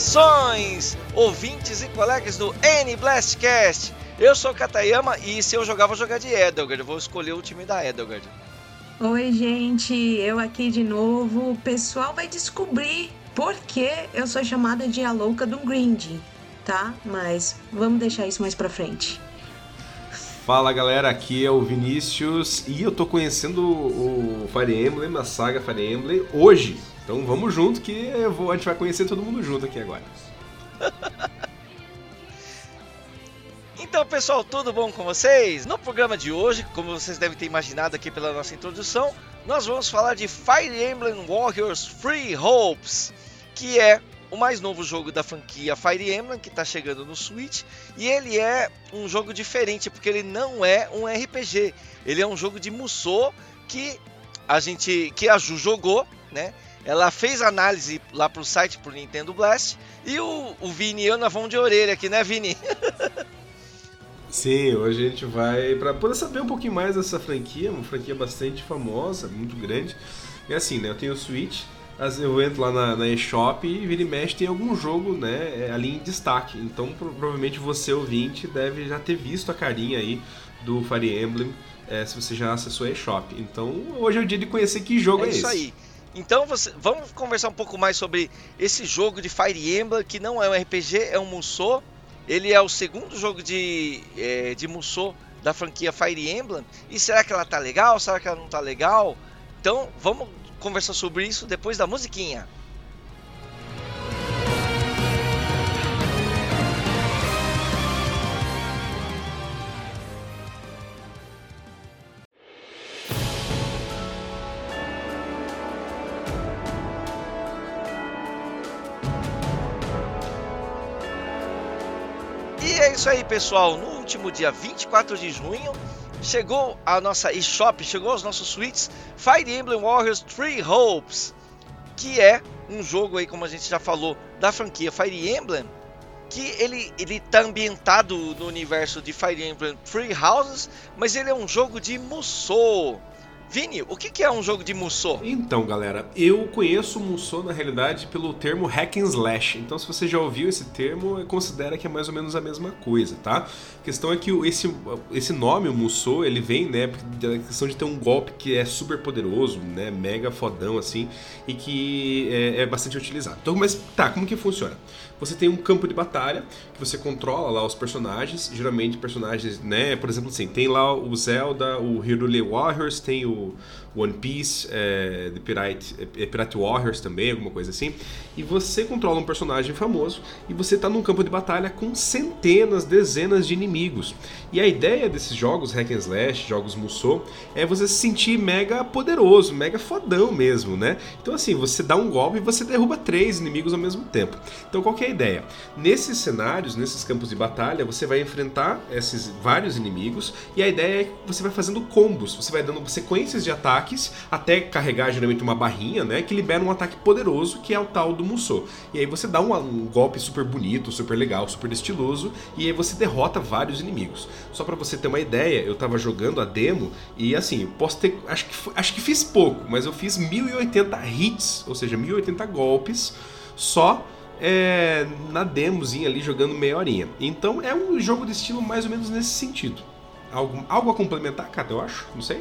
Saudações, ouvintes e colegas do N-Blastcast! Eu sou Katayama e se eu jogar, vou jogar de Edelgard. Vou escolher o time da Edelgard. Oi, gente, eu aqui de novo. O pessoal vai descobrir por que eu sou chamada de a louca do Grind, tá? Mas vamos deixar isso mais pra frente. Fala galera, aqui é o Vinícius e eu tô conhecendo o Fire Emblem, a saga Fire Emblem, hoje. Então vamos junto que vou, a gente vai conhecer todo mundo junto aqui agora. Então, pessoal, tudo bom com vocês? No programa de hoje, como vocês devem ter imaginado aqui pela nossa introdução, nós vamos falar de Fire Emblem Warriors Free Hopes, que é o mais novo jogo da franquia Fire Emblem que está chegando no Switch e ele é um jogo diferente porque ele não é um RPG, ele é um jogo de Musou que a gente que a Ju jogou, né? Ela fez análise lá pro site pro Nintendo Blast e o, o Vini e eu nós vamos de orelha aqui, né, Vini? Sim, hoje a gente vai para poder saber um pouquinho mais dessa franquia, uma franquia bastante famosa, muito grande. É assim, né? Eu tenho o Switch, eu entro lá na, na eShop e vira e mexe tem algum jogo né, é, ali em destaque. Então provavelmente você, ouvinte, deve já ter visto a carinha aí do Fire Emblem é, se você já acessou a eShop. Então hoje é o dia de conhecer que jogo é, é isso esse. aí. Então você, vamos conversar um pouco mais sobre esse jogo de Fire Emblem, que não é um RPG, é um Musou. Ele é o segundo jogo de, é, de Musou da franquia Fire Emblem. E será que ela tá legal? Será que ela não tá legal? Então vamos conversar sobre isso depois da musiquinha. É isso aí, pessoal. No último dia 24 de junho, chegou a nossa eShop, chegou aos nossos suítes Fire Emblem Warriors Three Hopes, que é um jogo aí, como a gente já falou, da franquia Fire Emblem, que ele ele tá ambientado no universo de Fire Emblem Three Houses, mas ele é um jogo de Musou. Vini, o que, é um jogo de Musou? Então, galera, eu conheço o Musou na realidade pelo termo hack and slash. Então, se você já ouviu esse termo, considera que é mais ou menos a mesma coisa, tá? A questão é que esse, esse nome, o Musou, ele vem, né, da questão de ter um golpe que é super poderoso, né, mega fodão assim, e que é, é bastante utilizado. Então, mas tá, como que funciona? Você tem um campo de batalha que você controla lá os personagens, geralmente personagens, né, por exemplo, assim, tem lá o Zelda, o Hyrule Warriors, tem o One Piece, é, The Pirate, é, Pirate Warriors também, alguma coisa assim. E você controla um personagem famoso e você está num campo de batalha com centenas, dezenas de inimigos. E a ideia desses jogos hack and slash, jogos Musou, é você se sentir mega poderoso, mega fodão mesmo, né? Então assim, você dá um golpe e você derruba três inimigos ao mesmo tempo. Então qual é a ideia? Nesses cenários, nesses campos de batalha, você vai enfrentar esses vários inimigos e a ideia é que você vai fazendo combos, você vai dando sequências de ataques até carregar geralmente uma barrinha, né, que libera um ataque poderoso que é o tal do Musou. E aí você dá um, um golpe super bonito, super legal, super estiloso e aí você derrota vários inimigos. Só para você ter uma ideia, eu tava jogando a demo e assim, posso ter. Acho que, acho que fiz pouco, mas eu fiz 1080 hits, ou seja, 1080 golpes só é, na demozinha ali jogando meia horinha. Então é um jogo de estilo mais ou menos nesse sentido. Algo, algo a complementar, cara, eu acho? Não sei.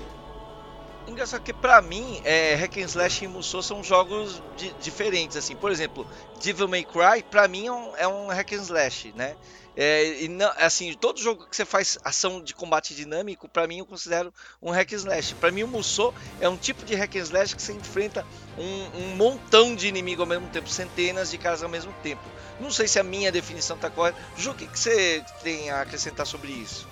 Engraçado que pra mim, é, Hack and Slash e Musou são jogos di diferentes, assim. Por exemplo, Devil May Cry, pra mim é um, é um Hack and Slash, né? É, e não, assim, todo jogo que você faz ação de combate dinâmico, para mim eu considero um hack and slash. Para mim o Musou é um tipo de hack and slash que você enfrenta um, um, montão de inimigos ao mesmo tempo, centenas de caras ao mesmo tempo. Não sei se a minha definição está correta. Ju, o que, que você tem a acrescentar sobre isso?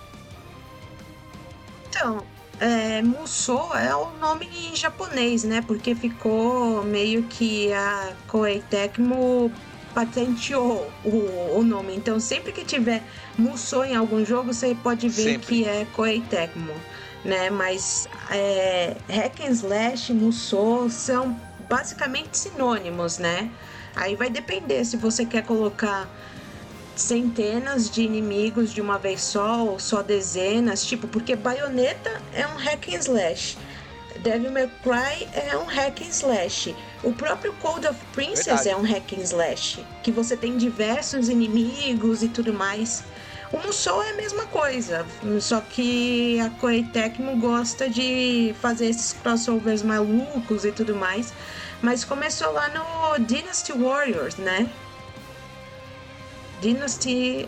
Então, é, Musou é o nome em japonês, né? Porque ficou meio que a Koei Tecmo patenteou o, o nome. Então, sempre que tiver Musou em algum jogo, você pode ver sempre. que é Koei Tecmo, né? Mas é, Hack and Slash, Musou são basicamente sinônimos, né? Aí vai depender se você quer colocar centenas de inimigos de uma vez só ou só dezenas, tipo, porque baioneta é um hack and slash. Devil May Cry é um hack and slash. O próprio Code of Princess Verdade. é um hack and slash, que você tem diversos inimigos e tudo mais. O Musou é a mesma coisa, só que a Koei Tecmo gosta de fazer esses crossovers malucos e tudo mais. Mas começou lá no Dynasty Warriors, né? Dynasty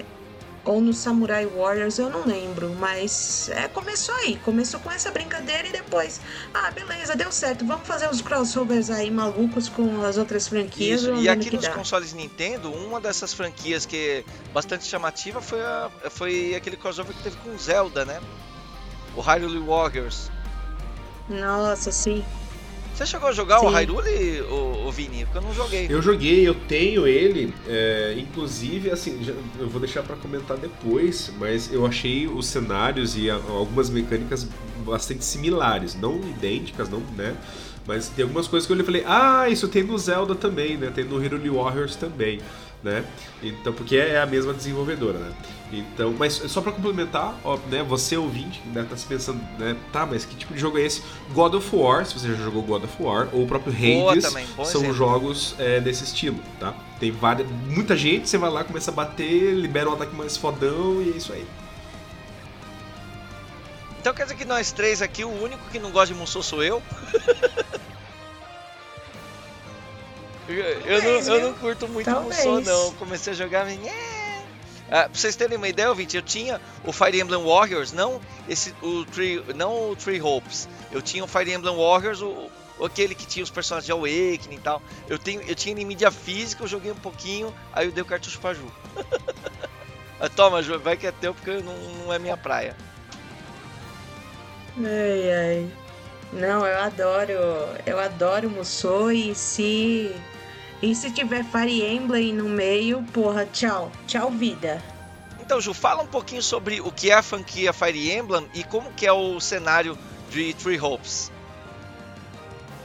ou no Samurai Warriors, eu não lembro, mas é, começou aí, começou com essa brincadeira e depois, ah, beleza, deu certo, vamos fazer os crossovers aí malucos com as outras franquias. Isso, e aqui nos dá. consoles Nintendo, uma dessas franquias que é bastante chamativa foi, a- foi aquele crossover que teve com Zelda, né? O Hyrule Warriors. Nossa, sim. Você chegou a jogar o Sim. Hyrule, o, o Vini? Porque eu não joguei. Eu joguei, eu tenho ele, é, inclusive, assim, já- eu vou deixar pra comentar depois, mas eu achei os cenários e a- algumas mecânicas bastante similares, não idênticas, não, né? Mas tem algumas coisas que eu olhei e falei, ah, isso tem no Zelda também, né? Tem no Hyrule Warriors também, né? Então, porque é a mesma desenvolvedora, né? Então, mas só pra complementar, ó, né, você ouvinte deve estar se pensando, né, tá, mas que tipo de jogo é esse? God of War, se você já jogou God of War, ou o próprio Hades, também, são exemplo. jogos é, desse estilo, tá? Tem várias, muita gente, você vai lá, começa a bater, libera um ataque mais fodão e é isso aí. Então quer dizer que nós três aqui, o único que não gosta de Musou sou eu? eu, não, eu não curto muito Talvez. Musou, não. Comecei a jogar. nhé. Ah, pra vocês terem uma ideia, ouvinte, eu tinha o Fire Emblem Warriors, não esse o Tree, não o Tree Hopes. Eu tinha o Fire Emblem Warriors, o, o aquele que tinha os personagens de Awakening e tal. Eu tenho, eu tinha ele em mídia física, eu joguei um pouquinho, aí eu dei o cartucho pra Ju. Ah, Toma, Ju, vai que é teu porque não, não é minha praia. Ai, ai. Não, eu adoro, eu adoro Musou e se e se tiver Fire Emblem no meio, porra, tchau, tchau vida. Então, Ju, fala um pouquinho sobre o que é a franquia Fire Emblem e como que é o cenário de Three Hopes.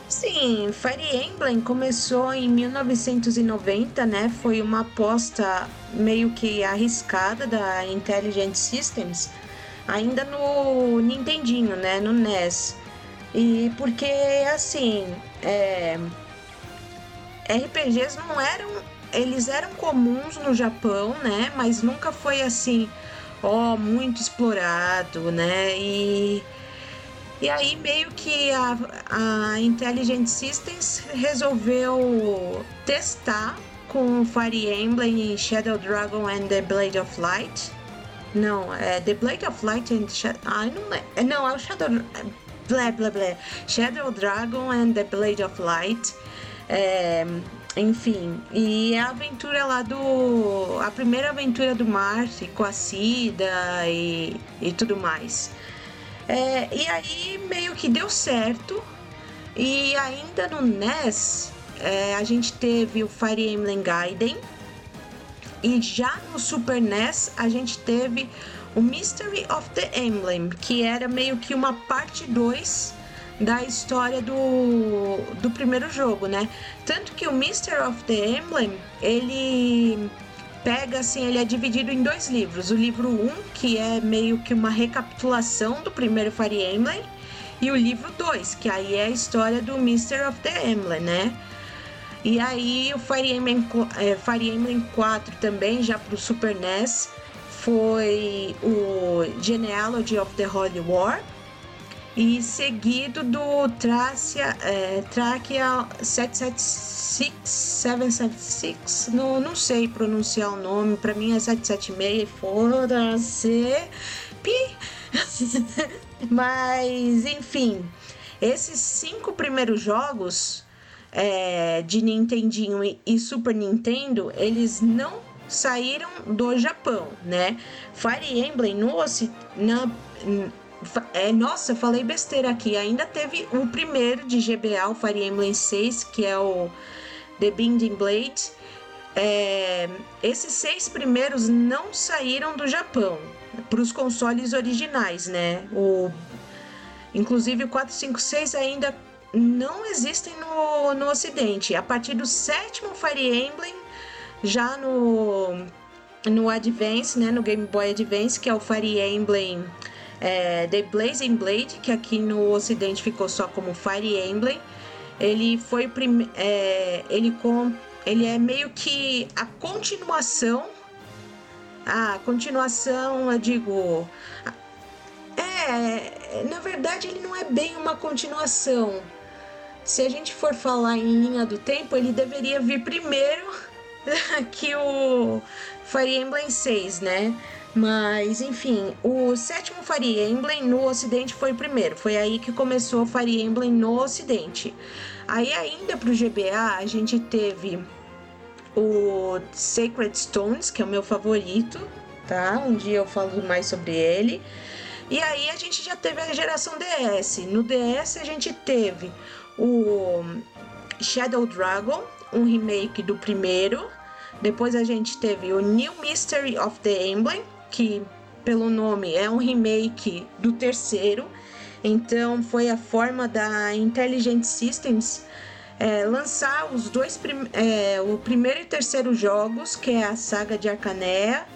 Sim, Fire Emblem começou em 1990, né? Foi uma aposta meio que arriscada da Intelligent Systems, ainda no Nintendinho, né? No NES. E porque, assim, é, RPGs não eram. Eles eram comuns no Japão, né? Mas nunca foi assim, ó, muito explorado, né? E. E aí meio que a, a Intelligent Systems resolveu testar com Fire Emblem e Shadow Dragon and the Blade of Light. Não, é The Blade of Light and Shadow... Ah, não é... Não, é o Shadow... Blá, blá, blá. Shadow Dragon and the Blade of Light. É, enfim, e a aventura lá do... A primeira aventura do Marth com a Cida e, e tudo mais. É, e aí meio que deu certo. E ainda no NES, é, a gente teve o Fire Emblem Gaiden. E já no Super NES, a gente teve o Mystery of the Emblem, que era meio que uma parte 2 da história do, do primeiro jogo, né? Tanto que o Mystery of the Emblem, ele pega assim, ele é dividido em dois livros. O livro 1, um, que é meio que uma recapitulação do primeiro Fire Emblem, e o livro 2, que aí é a história do Mystery of the Emblem, né? E aí o Fire Emblem, é, Fire Emblem 4 também, já pro Super NES, foi o Genealogy of the Holy War, e seguido do Trácia, é, Tráquia 776, 776, não, não sei pronunciar o nome, pra mim é 776, foda-se, pi. Mas, enfim, esses cinco primeiros jogos é, de Nintendinho e, e Super Nintendo, eles não saíram do Japão, né? Fire Emblem no, na, é, nossa, falei besteira aqui. Ainda teve o primeiro de GBA, o Fire Emblem 6, que é o The Binding Blade. É, esses seis primeiros não saíram do Japão para os consoles originais, né? O, inclusive o 456 ainda não existem no, no Ocidente. A partir do sétimo Fire Emblem, já no, no Advance, né? No Game Boy Advance, que é o Fire Emblem é, The Blazing Blade, que aqui no ocidente ficou só como Fire Emblem. Ele foi é, ele com ele é meio que a continuação a continuação, eu digo, é, na verdade ele não é bem uma continuação. Se a gente for falar em linha do tempo, ele deveria vir primeiro que o Fire Emblem 6, né? Mas, enfim, o sétimo Fire Emblem no Ocidente foi o primeiro. Foi aí que começou o Fire Emblem no Ocidente. Aí, ainda pro GBA, a gente teve o Sacred Stones, que é o meu favorito, tá? Um dia eu falo mais sobre ele. E aí a gente já teve a geração DS. No DS a gente teve o Shadow Dragon, um remake do primeiro. Depois a gente teve o New Mystery of the Emblem, que pelo nome é um remake do terceiro. Então foi a forma da Intelligent Systems é, lançar os dois é, o primeiro e terceiro jogos, que é a saga de Arcanea,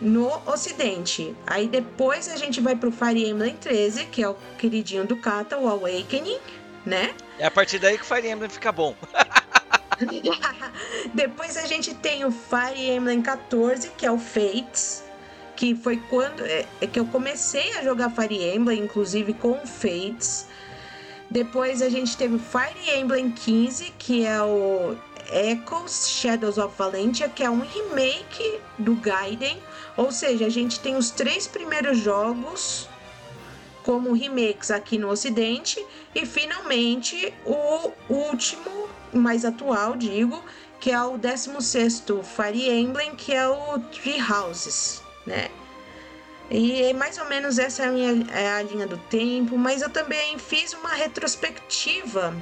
no Ocidente. Aí depois a gente vai pro Fire Emblem 13, que é o queridinho do Kata, o Awakening, né? É a partir daí que o Fire Emblem fica bom. depois a gente tem o Fire Emblem 14, que é o Fates que foi quando é, é, que eu comecei a jogar Fire Emblem, inclusive com Fates. Depois a gente teve Fire Emblem 15, que é o Echoes Shadows of Valentia, que é um remake do Gaiden. Ou seja, a gente tem os três primeiros jogos como remakes aqui no Ocidente e finalmente o último, mais atual, digo, que é o 16º Fire Emblem, que é o Three Houses né? E mais ou menos essa é a minha é a linha do tempo, mas eu também fiz uma retrospectiva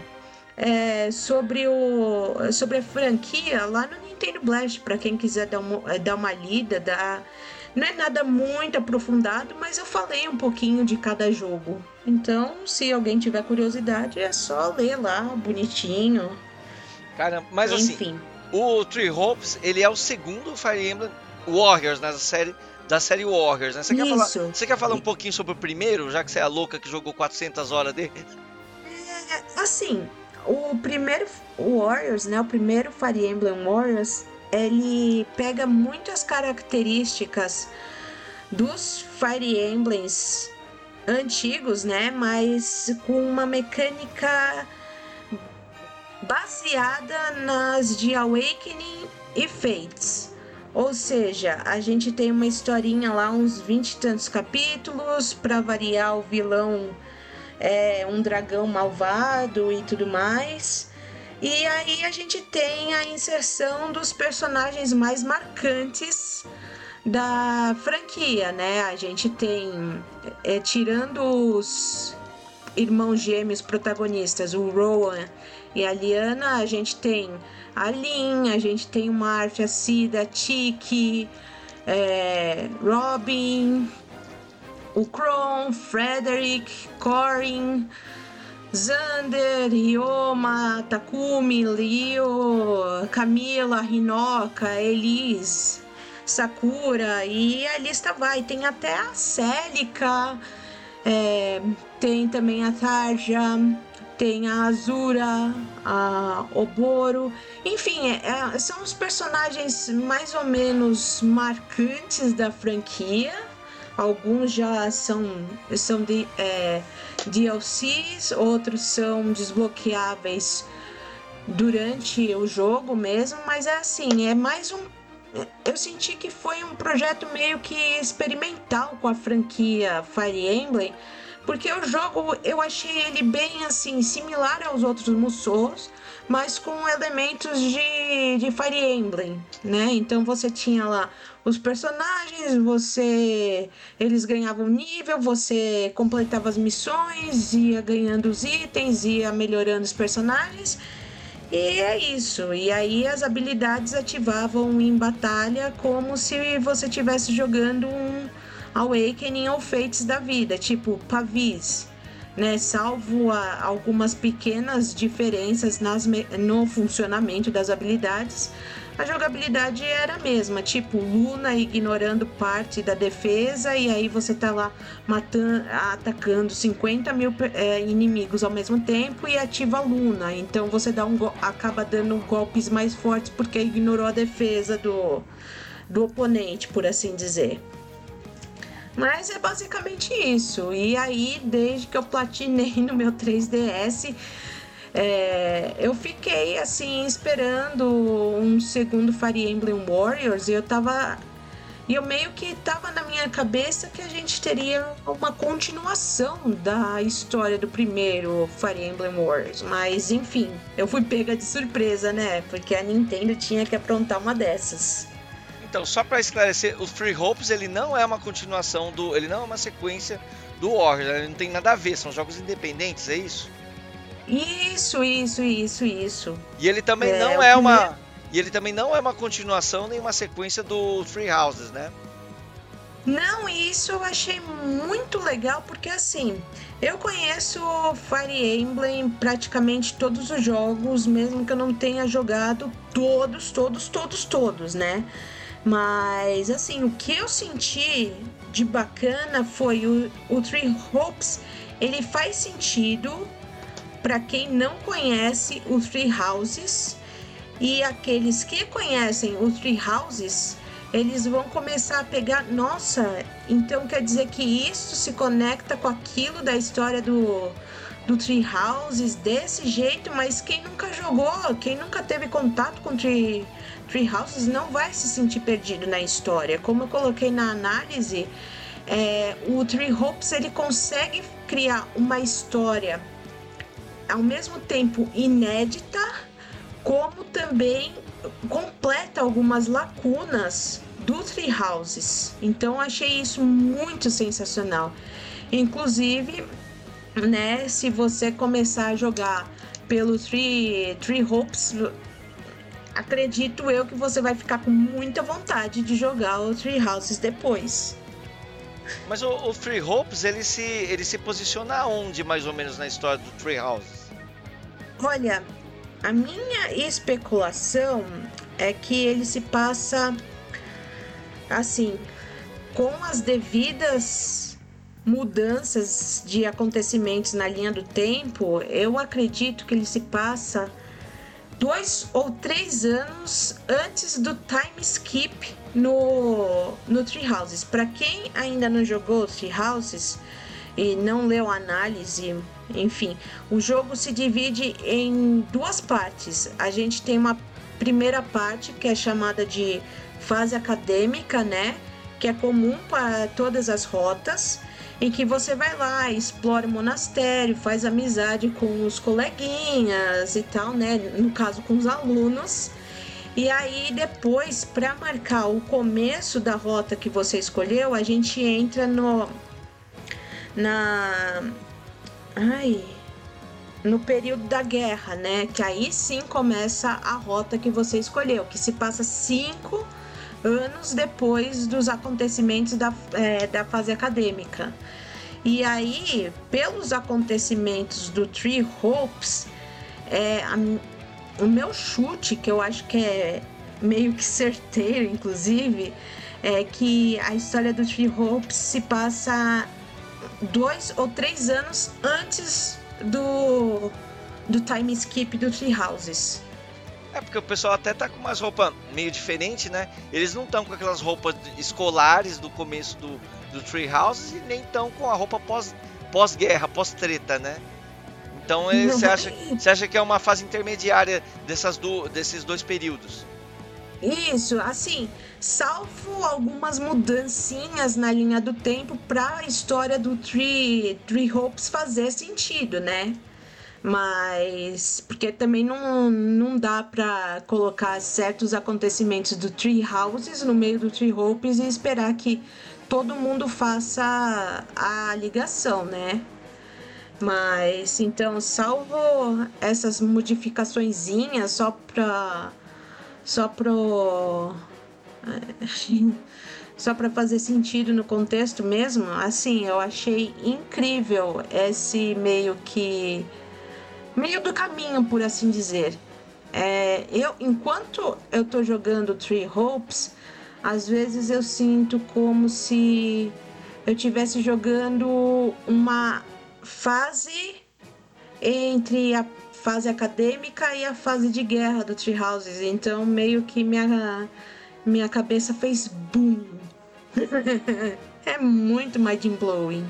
é, sobre, o, sobre a franquia lá no Nintendo Blast, para quem quiser dar uma, é, dar uma lida, dar, não é nada muito aprofundado, mas eu falei um pouquinho de cada jogo. Então, se alguém tiver curiosidade, é só ler lá, bonitinho. Cara, mas assim, Enfim. assim, o Three Hopes, ele é o segundo Fire Emblem Warriors nessa série da série Warriors, né? Você quer, falar, você quer falar um pouquinho sobre o primeiro, já que você é a louca que jogou 400 horas dele? É, assim, o primeiro Warriors, né? O primeiro Fire Emblem Warriors, ele pega muitas características dos Fire Emblems antigos, né? Mas com uma mecânica baseada nas de Awakening e Fates. Ou seja, a gente tem uma historinha lá, uns 20 e tantos capítulos, para variar o vilão é um dragão malvado e tudo mais. E aí a gente tem a inserção dos personagens mais marcantes da franquia, né? A gente tem, é, tirando os irmãos gêmeos protagonistas, o Rowan e a Liana, a gente tem a Lin, a gente tem o Marf, a Cida, a Tiki, é, Robin, o Kron, Frederick, Corin, Xander, Ryoma, Takumi, Leo, Camila, Hinoka, Elise, Sakura e a lista vai. Tem até a Célica, é, tem também a Tarja, tem a Azura, a Oboro, enfim, é, é, são os personagens mais ou menos marcantes da franquia. Alguns já são, são de, é, DLCs, outros são desbloqueáveis durante o jogo mesmo, mas é assim, é mais um. Eu senti que foi um projeto meio que experimental com a franquia Fire Emblem porque o jogo eu achei ele bem assim, similar aos outros Musous, mas com elementos de, de Fire Emblem, né? Então você tinha lá os personagens, você eles ganhavam nível, você completava as missões, ia ganhando os itens, ia melhorando os personagens. E é isso. E aí as habilidades ativavam em batalha como se você estivesse jogando um Awakening ou Fates da vida, tipo pavis, né? Salvo a, algumas pequenas diferenças nas, no funcionamento das habilidades, a jogabilidade era a mesma, tipo Luna ignorando parte da defesa e aí você tá lá matando, atacando 50 mil é, inimigos ao mesmo tempo e ativa Luna. Então você dá um acaba dando golpes mais fortes porque ignorou a defesa do, do oponente, por assim dizer. Mas é basicamente isso. E aí, desde que eu platinei no meu 3DS, é, eu fiquei assim esperando um segundo Fire Emblem Warriors e eu tava. E eu meio que tava na minha cabeça que a gente teria uma continuação da história do primeiro Fire Emblem Warriors. Mas enfim, eu fui pega de surpresa, né? Porque a Nintendo tinha que aprontar uma dessas. Então, só para esclarecer, o Free Hopes ele não é uma continuação do, ele não é uma sequência do Warriors, ele não tem nada a ver, são jogos independentes, é isso? Isso, isso, isso, isso. E ele também é, não é uma e ele também não é uma continuação nem uma sequência do Free Houses, né? Não, isso eu achei muito legal porque assim, eu conheço Fire Emblem praticamente todos os jogos, mesmo que eu não tenha jogado todos, todos, todos, todos, né? Mas, assim, o que eu senti de bacana foi o, o Three Hopes. Ele faz sentido para quem não conhece o Three Houses. E aqueles que conhecem o Three Houses, eles vão começar a pegar. Nossa, então quer dizer que isso se conecta com aquilo da história do, do Tree Houses desse jeito, mas quem nunca jogou, quem nunca teve contato com Tree Tree Houses não vai se sentir perdido na história. Como eu coloquei na análise, é, o Tree Hopes ele consegue criar uma história ao mesmo tempo inédita, como também completa algumas lacunas do Tree Houses. Então achei isso muito sensacional. Inclusive, né, se você começar a jogar pelo Tree, Tree Hopes, acredito eu que você vai ficar com muita vontade de jogar o Three Houses depois. Mas o, o Three Hopes, ele se, ele se posiciona onde, mais ou menos, na história do Three Houses? Olha, a minha especulação é que ele se passa assim, com as devidas mudanças de acontecimentos na linha do tempo, eu acredito que ele se passa dois ou três anos antes do time skip no, no Tree Houses. Para quem ainda não jogou Tree Houses e não leu a análise, enfim, o jogo se divide em duas partes. A gente tem uma primeira parte que é chamada de fase acadêmica, né? Que é comum para todas as rotas em que você vai lá, explora o monastério, faz amizade com os coleguinhas e tal, né? No caso, com os alunos. E aí depois, para marcar o começo da rota que você escolheu, a gente entra no na ai no período da guerra, né? Que aí sim começa a rota que você escolheu, que se passa cinco anos depois dos acontecimentos da, é, da fase acadêmica. E aí, pelos acontecimentos do Tree Hopes, é, a, o meu chute, que eu acho que é meio que certeiro, inclusive, é que a história do Tree Hopes se passa dois ou três anos antes do, do time skip do Tree Houses. É porque o pessoal até tá com umas roupas meio diferente, né? Eles não estão com aquelas roupas escolares do começo do, do Tree Houses e nem estão com a roupa pós, pós-guerra, pós-treta, né? Então você acha, você acha que é uma fase intermediária dessas do, desses dois períodos? Isso, assim, salvo algumas mudancinhas na linha do tempo para a história do Tree, Tree Hopes fazer sentido, né? Mas porque também não, não dá para colocar certos acontecimentos do Tree Houses no meio do Tree Hopes e esperar que todo mundo faça a ligação, né? Mas então, salvo essas modificaçõezinhas só para só pro só para fazer sentido no contexto mesmo, assim, eu achei incrível esse meio que meio do caminho, por assim dizer. é, eu enquanto eu tô jogando Three Hopes, às vezes eu sinto como se eu estivesse jogando uma fase entre a fase acadêmica e a fase de guerra do Tree Houses. Então meio que minha, minha cabeça fez boom. é muito mind blowing.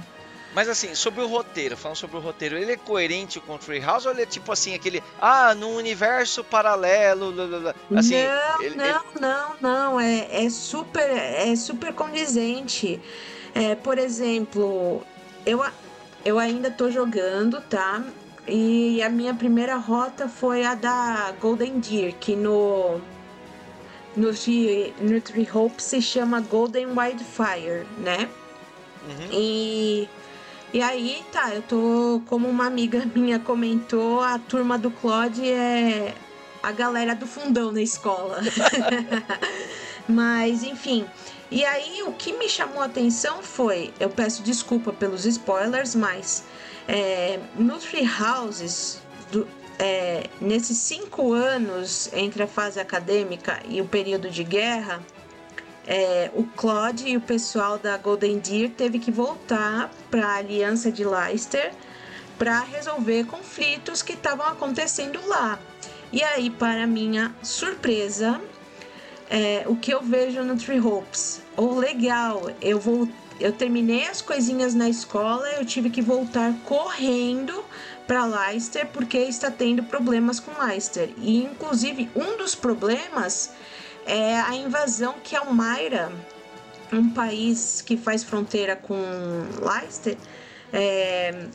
Mas assim, sobre o roteiro, falando sobre o roteiro, ele é coerente com o Treehouse ou ele é tipo assim, aquele, ah, num universo paralelo, assim, não, ele, não, ele... não, não, é, é super, é super condizente. É, por exemplo, eu, eu ainda tô jogando, tá? E a minha primeira rota foi a da Golden Deer, que no no, no Tree Hope se chama Golden Wildfire, né? Uhum. E e aí, tá, eu tô, como uma amiga minha comentou, a turma do Claude é a galera do fundão na escola. Mas, enfim. E aí, o que me chamou a atenção foi, eu peço desculpa pelos spoilers, mas é, no Three Houses, do, é, nesses cinco anos entre a fase acadêmica e o período de guerra, é, o Claude e o pessoal da Golden Deer teve que voltar para a Aliança de Leicester para resolver conflitos que estavam acontecendo lá. E aí, para minha surpresa, é, o que eu vejo no Three Hopes, o legal, eu vou, eu terminei as coisinhas na escola, eu tive que voltar correndo para Leicester porque está tendo problemas com Leicester. E inclusive um dos problemas é a invasão que Almaira, um país que faz fronteira com Leicester, é,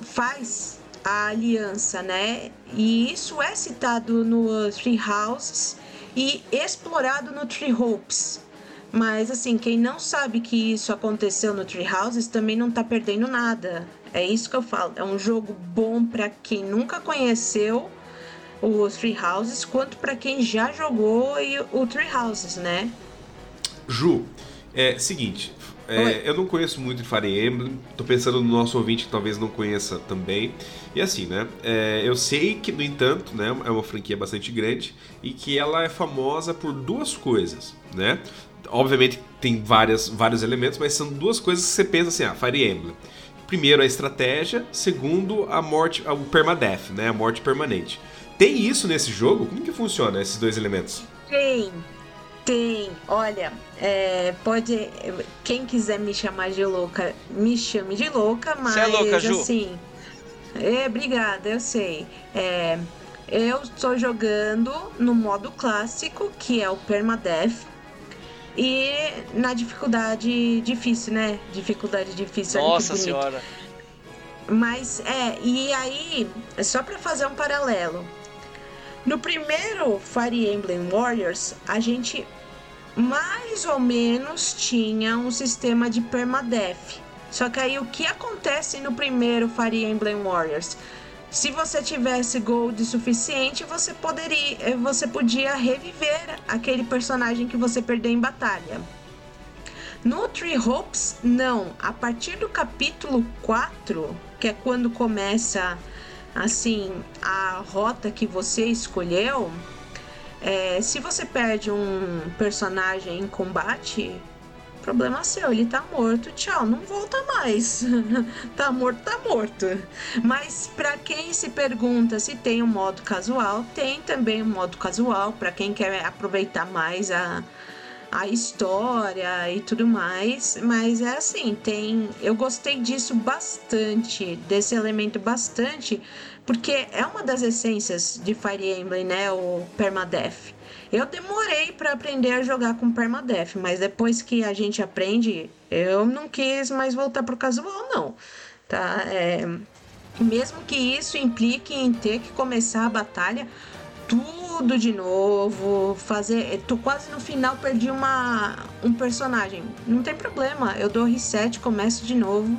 faz a aliança, né? E isso é citado no Three Houses e explorado no Three Hopes. Mas assim, quem não sabe que isso aconteceu no Three Houses também não tá perdendo nada. É isso que eu falo. É um jogo bom para quem nunca conheceu os Three Houses, quanto para quem já jogou o Three Houses, né? Ju, é seguinte, é, eu não conheço muito de Fire Emblem, tô pensando no nosso ouvinte que talvez não conheça também. E assim, né? É, eu sei que, no entanto, né, é uma franquia bastante grande e que ela é famosa por duas coisas, né? Obviamente tem várias, vários elementos, mas são duas coisas que você pensa assim, ah, Fire Emblem. Primeiro, a estratégia. Segundo, a morte, o permadeath, né? A morte permanente. Tem isso nesse jogo? Como que funciona esses dois elementos? Tem, tem. Olha, é, pode. Quem quiser me chamar de louca, me chame de louca, mas é louca, Ju. assim. É, obrigada, eu sei. É, eu estou jogando no modo clássico, que é o Permadeath. E na dificuldade difícil, né? Dificuldade difícil. Nossa senhora. Mas é, e aí, só para fazer um paralelo, no primeiro Fire Emblem Warriors, a gente mais ou menos tinha um sistema de permadeath. Só que aí o que acontece no primeiro Fire Emblem Warriors? Se você tivesse gold suficiente, você poderia, eh, você podia reviver aquele personagem que você perdeu em batalha. No Three Hopes, não. A partir do capítulo 4, que é quando começa assim, a rota que você escolheu, é, se você perde um personagem em combate, problema seu, ele tá morto, tchau, não volta mais. tá morto, tá morto. Mas para quem se pergunta se tem um modo casual, tem também um modo casual para quem quer aproveitar mais a a história e tudo mais, mas é assim, tem, eu gostei disso bastante, desse elemento bastante, porque é uma das essências de Fire Emblem, né, o permadeath. Eu demorei para aprender a jogar com permadeath, mas depois que a gente aprende, eu não quis mais voltar pro casual não, tá? É, mesmo que isso implique em ter que começar a batalha tudo de novo, fazer. Tô quase no final, perdi uma, um personagem. Não tem problema, eu dou reset, começo de novo.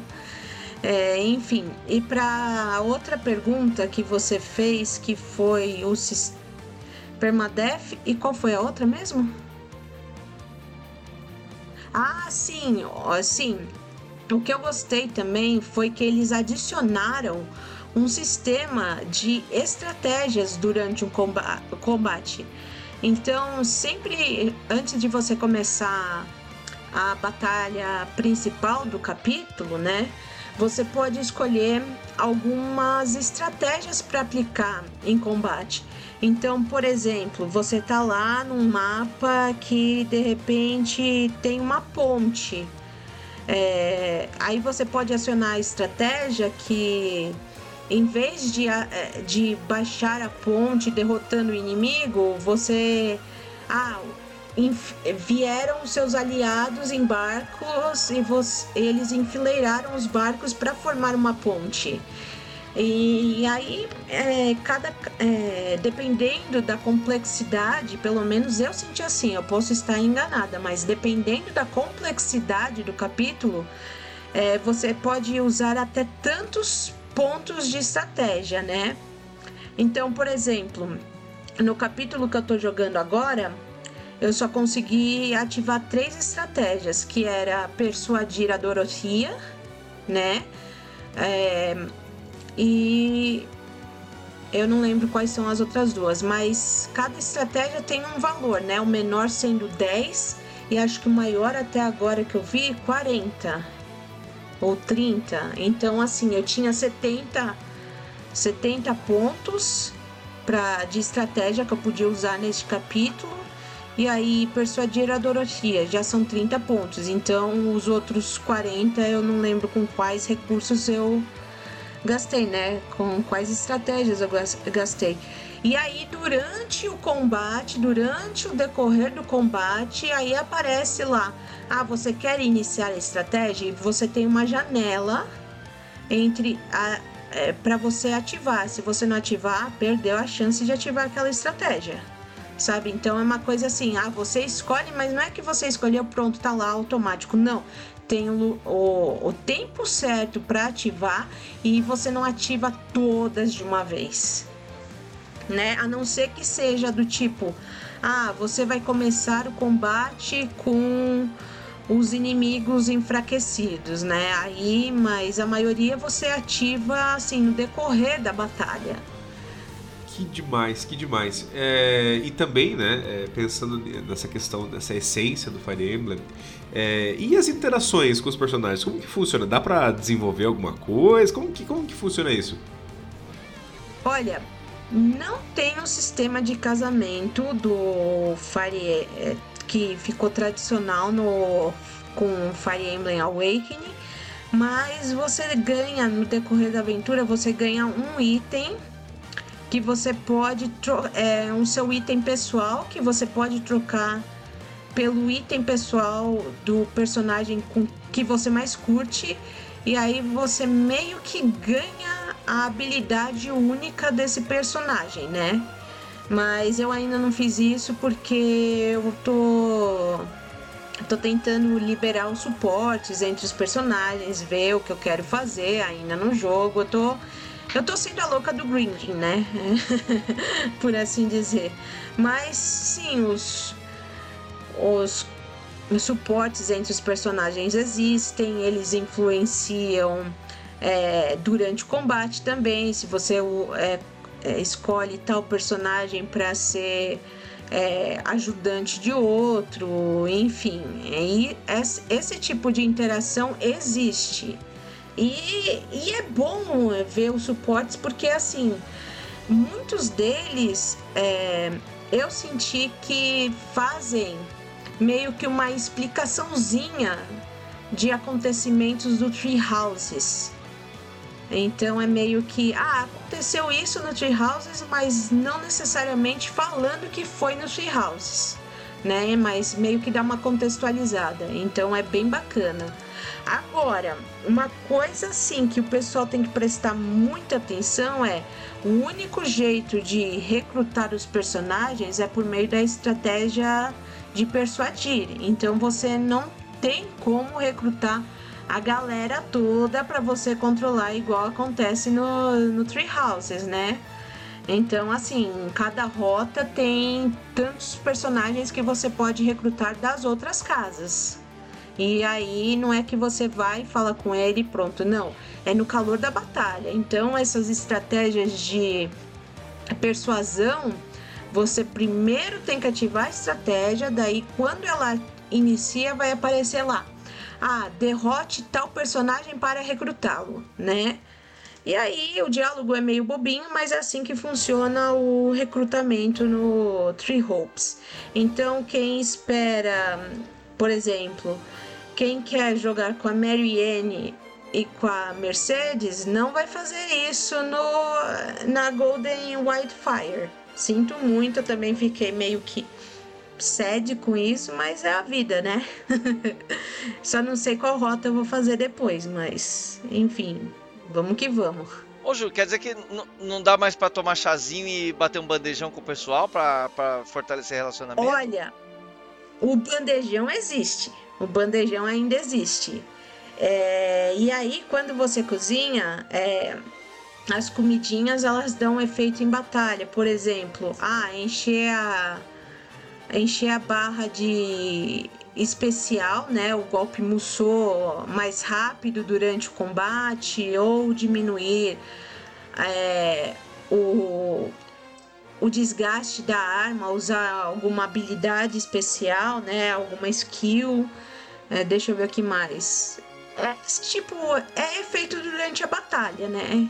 É, enfim, e para outra pergunta que você fez, que foi o Permadeath, e qual foi a outra mesmo? Ah, sim, sim. O que eu gostei também foi que eles adicionaram um sistema de estratégias durante um combate. Então, sempre antes de você começar a batalha principal do capítulo, né? Você pode escolher algumas estratégias para aplicar em combate. Então, por exemplo, você tá lá num mapa que de repente tem uma ponte. É, aí você pode acionar a estratégia que em vez de, é, de baixar a ponte derrotando o inimigo, você. Ah, vieram seus aliados em barcos e você, eles enfileiraram os barcos para formar uma ponte. E, aí, é, cada, é, dependendo da complexidade, pelo menos eu senti assim, eu posso estar enganada, mas dependendo da complexidade do capítulo, é, você pode usar até tantos pontos de estratégia, né? Então, por exemplo, no capítulo que eu tô jogando agora, eu só consegui ativar três estratégias, que era persuadir a Dorothea, né? É, e eu não lembro quais são as outras duas, mas cada estratégia tem um valor, né? O menor sendo 10 e acho que o maior até agora que eu vi 40 ou 30. Então assim, eu tinha 70 70 pontos para de estratégia que eu podia usar neste capítulo. E aí persuadir a Dorothea já são 30 pontos. Então os outros 40 eu não lembro com quais recursos eu gastei, né? Com quais estratégias eu gastei. E aí, durante o combate, durante o decorrer do combate, aí aparece lá: ah, você quer iniciar a estratégia? E você tem uma janela entre. É, para você ativar. Se você não ativar, perdeu a chance de ativar aquela estratégia. Sabe? Então é uma coisa assim: ah, você escolhe, mas não é que você escolheu, pronto, tá lá automático. Não tem o, o, o tempo certo para ativar e você não ativa todas de uma vez. Né? A não ser que seja do tipo, ah, você vai começar o combate com os inimigos enfraquecidos, né? Aí, mas a maioria você ativa assim no decorrer da batalha. Que demais, que demais. É, e também, né, é, pensando nessa questão, dessa essência do Fire Emblem, é, e as interações com os personagens, como que funciona? Dá para desenvolver alguma coisa? Como que, como que funciona isso? Olha, não tem um sistema de casamento do Fire é, que ficou tradicional no com Fire Emblem Awakening, mas você ganha no decorrer da aventura, você ganha um item que você pode é um seu item pessoal que você pode trocar pelo item pessoal do personagem com, que você mais curte e aí você meio que ganha a habilidade única desse personagem, né? Mas eu ainda não fiz isso porque eu tô tô tentando liberar os suportes entre os personagens, ver o que eu quero fazer ainda no jogo. Eu tô eu tô sendo a louca do Grinding, né? Por assim dizer. Mas sim, os, os, os suportes entre os personagens existem, eles influenciam é, durante o combate também. Se você é, é, escolhe tal personagem para ser é, ajudante de outro, enfim, e esse, tipo de interação existe. E, e é bom ver os suportes porque, assim, muitos deles é, eu senti que fazem meio que uma explicaçãozinha de acontecimentos do Tree Houses. Então é meio que, ah, aconteceu isso no Tree Houses, mas não necessariamente falando que foi no Tree Houses, né? Mas meio que dá uma contextualizada. Então é bem bacana. Agora, uma coisa assim que o pessoal tem que prestar muita atenção é o único jeito de recrutar os personagens é por meio da estratégia de persuadir. Então você não tem como recrutar a galera toda para você controlar igual acontece no, no Tree Houses, né? Então, assim, cada rota tem tantos personagens que você pode recrutar das outras casas. E aí não é que você vai e fala com ele e pronto, não. é no calor da batalha. Então, essas estratégias de persuasão, você primeiro tem que ativar a estratégia, daí quando ela inicia, vai aparecer lá. Ah, derrote tal personagem para recrutá-lo, né? E aí o diálogo é meio bobinho, mas é assim que funciona o recrutamento no Three Hopes. Então quem espera, por exemplo, quem quer jogar com a Marianne e com a Mercedes não vai fazer isso no na Golden Wildfire. Sinto muito, eu também fiquei meio que sede com isso, mas é a vida, né? Só não sei qual rota eu vou fazer depois, mas enfim, Vamos que vamos. Ô Ju, quer dizer que não dá mais para tomar chazinho e bater um bandejão com o pessoal para fortalecer relacionamento? Olha, o bandejão existe. O bandejão ainda existe. É, e aí, quando você cozinha, é, as comidinhas elas dão efeito em batalha. Por exemplo, ah, encher a, encher a barra de especial, né, o golpe Musou mais rápido durante o combate ou diminuir é, o, o desgaste da arma, usar alguma habilidade especial, né, alguma skill. É, deixa eu ver aqui mais. É, tipo, é feito durante a batalha, né?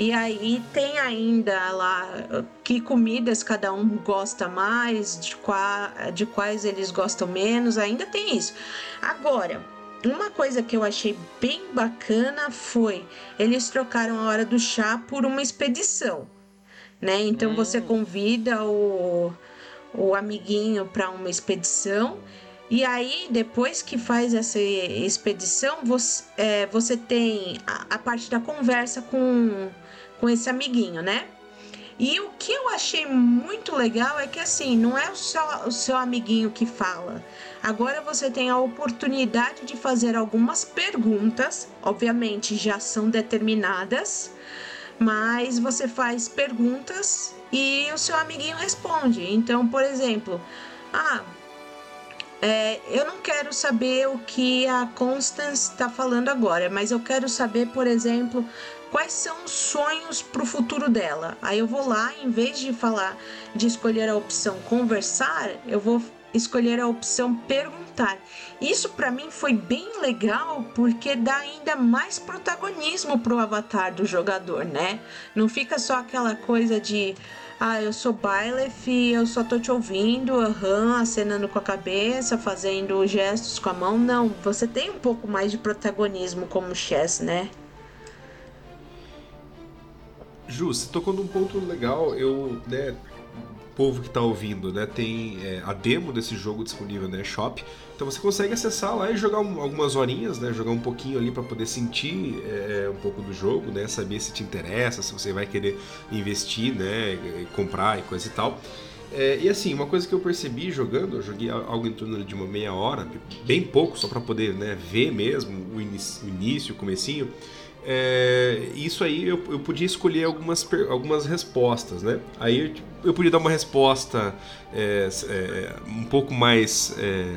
E aí tem ainda lá que comidas cada um gosta mais, de, qua, de quais eles gostam menos, ainda tem isso. Agora, uma coisa que eu achei bem bacana foi eles trocaram a hora do chá por uma expedição, né? Então hum. você convida o, o amiguinho para uma expedição e aí, depois que faz essa expedição, você, é, você tem a, a, parte da conversa com com esse amiguinho, né? E o que eu achei muito legal é que assim, não é só o seu amiguinho que fala. Agora você tem a oportunidade de fazer algumas perguntas, obviamente já são determinadas, mas você faz perguntas e o seu amiguinho responde. Então, por exemplo, ah, é, eu não quero saber o que a Constance está falando agora, mas eu quero saber, por exemplo, quais são os sonhos para o futuro dela. Aí eu vou lá, em vez de falar de escolher a opção conversar, eu vou escolher a opção perguntar. Isso para mim foi bem legal porque dá ainda mais protagonismo pro avatar do jogador, né? Não fica só aquela coisa de ah, eu sou Byleth e eu só tô te ouvindo, aham, uhum, acenando com a cabeça, fazendo gestos com a mão. Não, você tem um pouco mais de protagonismo como Chess, né? Ju, você tocou num ponto legal. Eu, né, povo que está ouvindo, né, tem é, a demo desse jogo disponível na né, Shop. Então você consegue acessar lá e jogar um, algumas horinhas, né, jogar um pouquinho ali para poder sentir é, um pouco do jogo, né, saber se te interessa, se você vai querer investir, né, comprar e coisa e tal. É, e assim, uma coisa que eu percebi jogando, eu joguei algo em torno de uma meia hora, bem pouco, só para poder né, ver mesmo o, o início, o comecinho é, isso aí eu, eu podia escolher algumas, algumas respostas, né? Aí eu, eu podia dar uma resposta é, é, um pouco mais. É,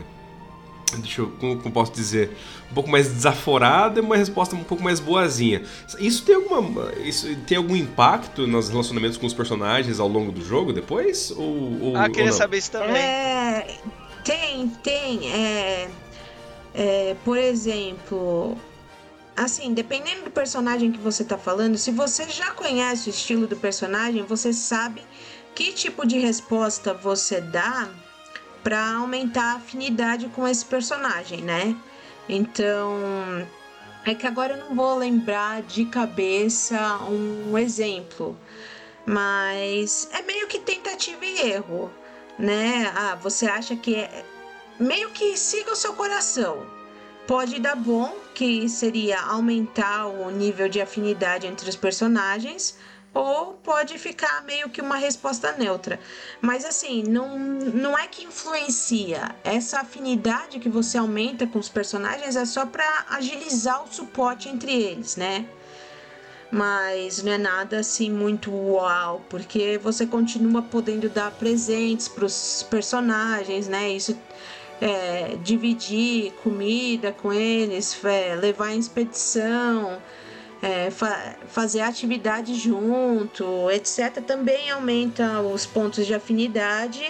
deixa eu. Como, como, posso dizer? Um pouco mais desaforada e uma resposta um pouco mais boazinha. Isso tem alguma. Isso tem algum impacto nos relacionamentos com os personagens ao longo do jogo depois? Ou, ou ah, queria saber isso também. É, tem, tem. É, é, por exemplo assim, dependendo do personagem que você tá falando, se você já conhece o estilo do personagem, você sabe que tipo de resposta você dá para aumentar a afinidade com esse personagem, né? Então, é que agora eu não vou lembrar de cabeça um exemplo, mas é meio que tentativa e erro, né? Ah, você acha que é meio que siga o seu coração Pode dar bom, que seria aumentar o nível de afinidade entre os personagens, ou pode ficar meio que uma resposta neutra. Mas assim, não, não é que influencia. Essa afinidade que você aumenta com os personagens é só para agilizar o suporte entre eles, né? Mas não é nada assim muito uau, porque você continua podendo dar presentes para os personagens, né? Isso é, dividir comida com eles, é, levar em expedição, é, fa fazer atividade junto, etc., também aumenta os pontos de afinidade.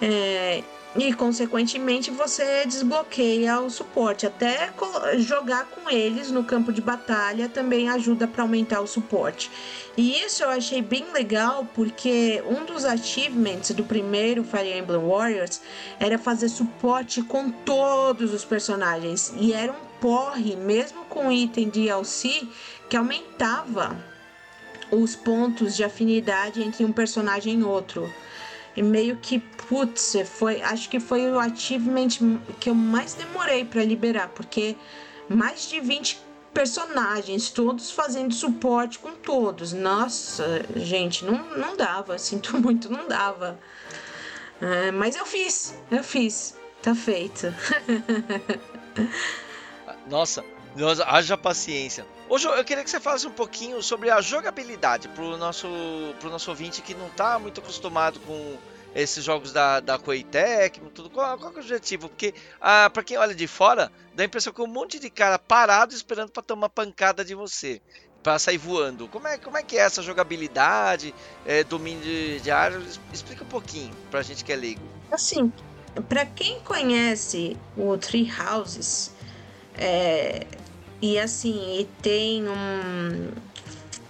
É, e consequentemente você desbloqueia o suporte. Até jogar com eles no campo de batalha também ajuda para aumentar o suporte. E isso eu achei bem legal porque um dos achievements do primeiro Fire Emblem Warriors era fazer suporte com todos os personagens e era um porre, mesmo com item de DLC, que aumentava os pontos de afinidade entre um personagem e outro. E meio que, putz, foi, acho que foi o achievement que eu mais demorei para liberar, porque mais de 20 personagens, todos fazendo suporte com todos. Nossa, gente, não, não dava, sinto muito, não dava. É, mas eu fiz, eu fiz, tá feito. Nossa, nossa, haja paciência. Hoje eu queria que você falasse um pouquinho sobre a jogabilidade pro nosso, nosso ouvinte que não está muito acostumado com esses jogos da, da Koei Tecmo, tudo. Qual, qual é o objetivo? Porque ah, para quem olha de fora, dá a impressão que um monte de cara parado esperando para tomar pancada de você. Para sair voando. Como é, como é que é essa jogabilidade, é, domínio de, de área? Explica um pouquinho pra gente que é leigo. Assim, para quem conhece o Tree Houses, é, e assim, e tem um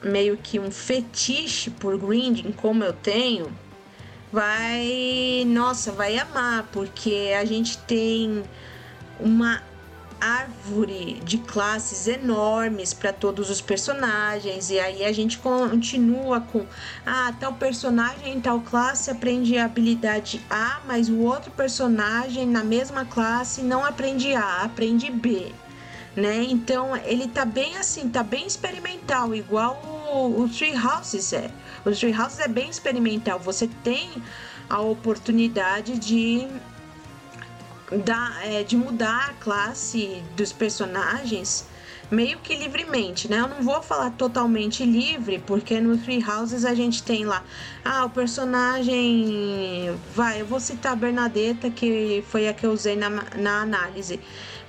meio que um fetiche por grinding, como eu tenho, vai, nossa, vai amar, porque a gente tem uma árvore de classes enormes para todos os personagens e aí a gente continua com ah, tal personagem em tal classe aprende a habilidade A, mas o outro personagem na mesma classe não aprende A, aprende B né? Então ele tá bem assim, tá bem experimental, igual o, o Tree Houses é. O Tree Houses é bem experimental. Você tem a oportunidade de da, é, de mudar a classe dos personagens meio que livremente, né? Eu não vou falar totalmente livre, porque no Three Houses a gente tem lá, ah, o personagem, vai, eu vou citar a Bernadetta, que foi a que eu usei na, na análise.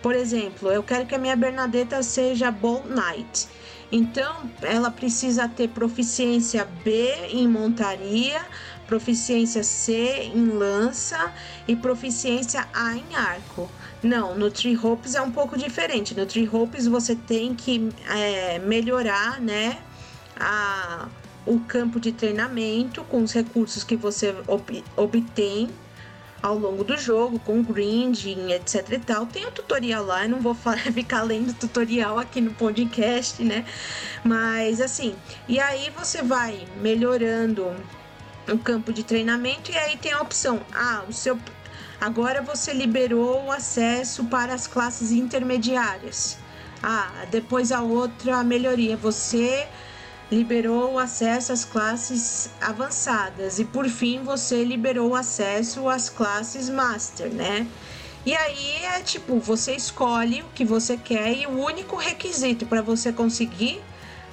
Por exemplo, eu quero que a minha Bernadetta seja Bold Knight. Então, ela precisa ter proficiência B em montaria, proficiência C em lança e proficiência A em arco. Não, no Tree Hopes é um pouco diferente. No Tree Hopes você tem que é, melhorar, né, a, o campo de treinamento com os recursos que você ob, obtém ao longo do jogo, com grinding, etc e tal. Tem um tutorial lá, eu não vou ficar lendo tutorial aqui no podcast, né? Mas assim, e aí você vai melhorando o campo de treinamento e aí tem a opção, ah, o seu agora você liberou o acesso para as classes intermediárias. Ah, depois a outra melhoria, você liberou o acesso às classes avançadas e por fim você liberou o acesso às classes master, né? E aí é tipo, você escolhe o que você quer e o único requisito para você conseguir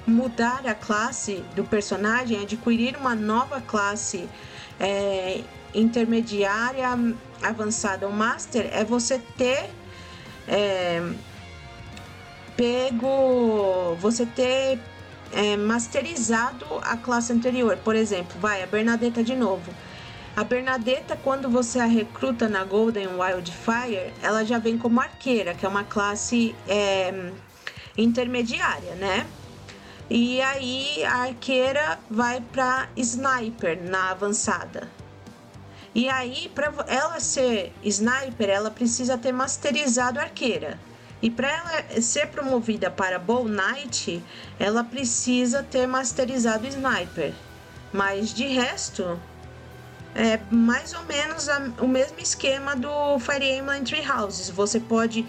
mudar a classe do personagem, adquirir uma nova classe é, intermediária, avançada ou master, é você ter é, pego, você ter é, masterizado a classe anterior. Por exemplo, vai a Bernadetta de novo. A Bernadetta, quando você a recruta na Golden Wildfire, ela já vem como arqueira, que é uma classe é, intermediária, né? E aí a arqueira vai para sniper na avançada. E aí, para ela ser sniper, ela precisa ter masterizado arqueira. E para ela ser promovida para Bow Knight, ela precisa ter masterizado Sniper. Mas de resto, é mais ou menos a, o mesmo esquema do Fire Emblem Three Houses. Você pode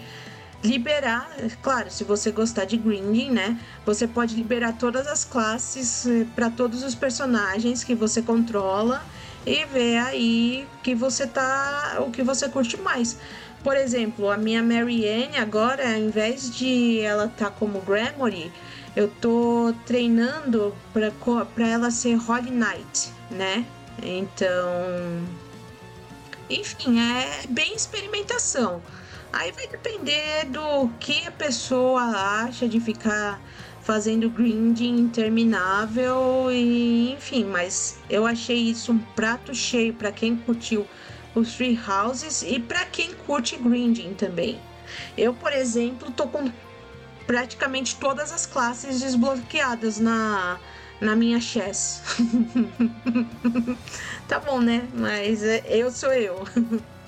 liberar, claro, se você gostar de grinding, né? Você pode liberar todas as classes eh, para todos os personagens que você controla e ver aí que você tá, o que você curte mais. Por exemplo, a minha Marianne agora, ao invés de ela estar tá como Gremory, eu tô treinando para ela ser Holy Knight, né? Então, enfim, é bem experimentação. Aí vai depender do que a pessoa acha de ficar fazendo grinding interminável e enfim, mas eu achei isso um prato cheio para quem curtiu os free houses e para quem curte grinding também. Eu, por exemplo, tô com praticamente todas as classes desbloqueadas na na minha chess. tá bom, né? Mas é, eu sou eu.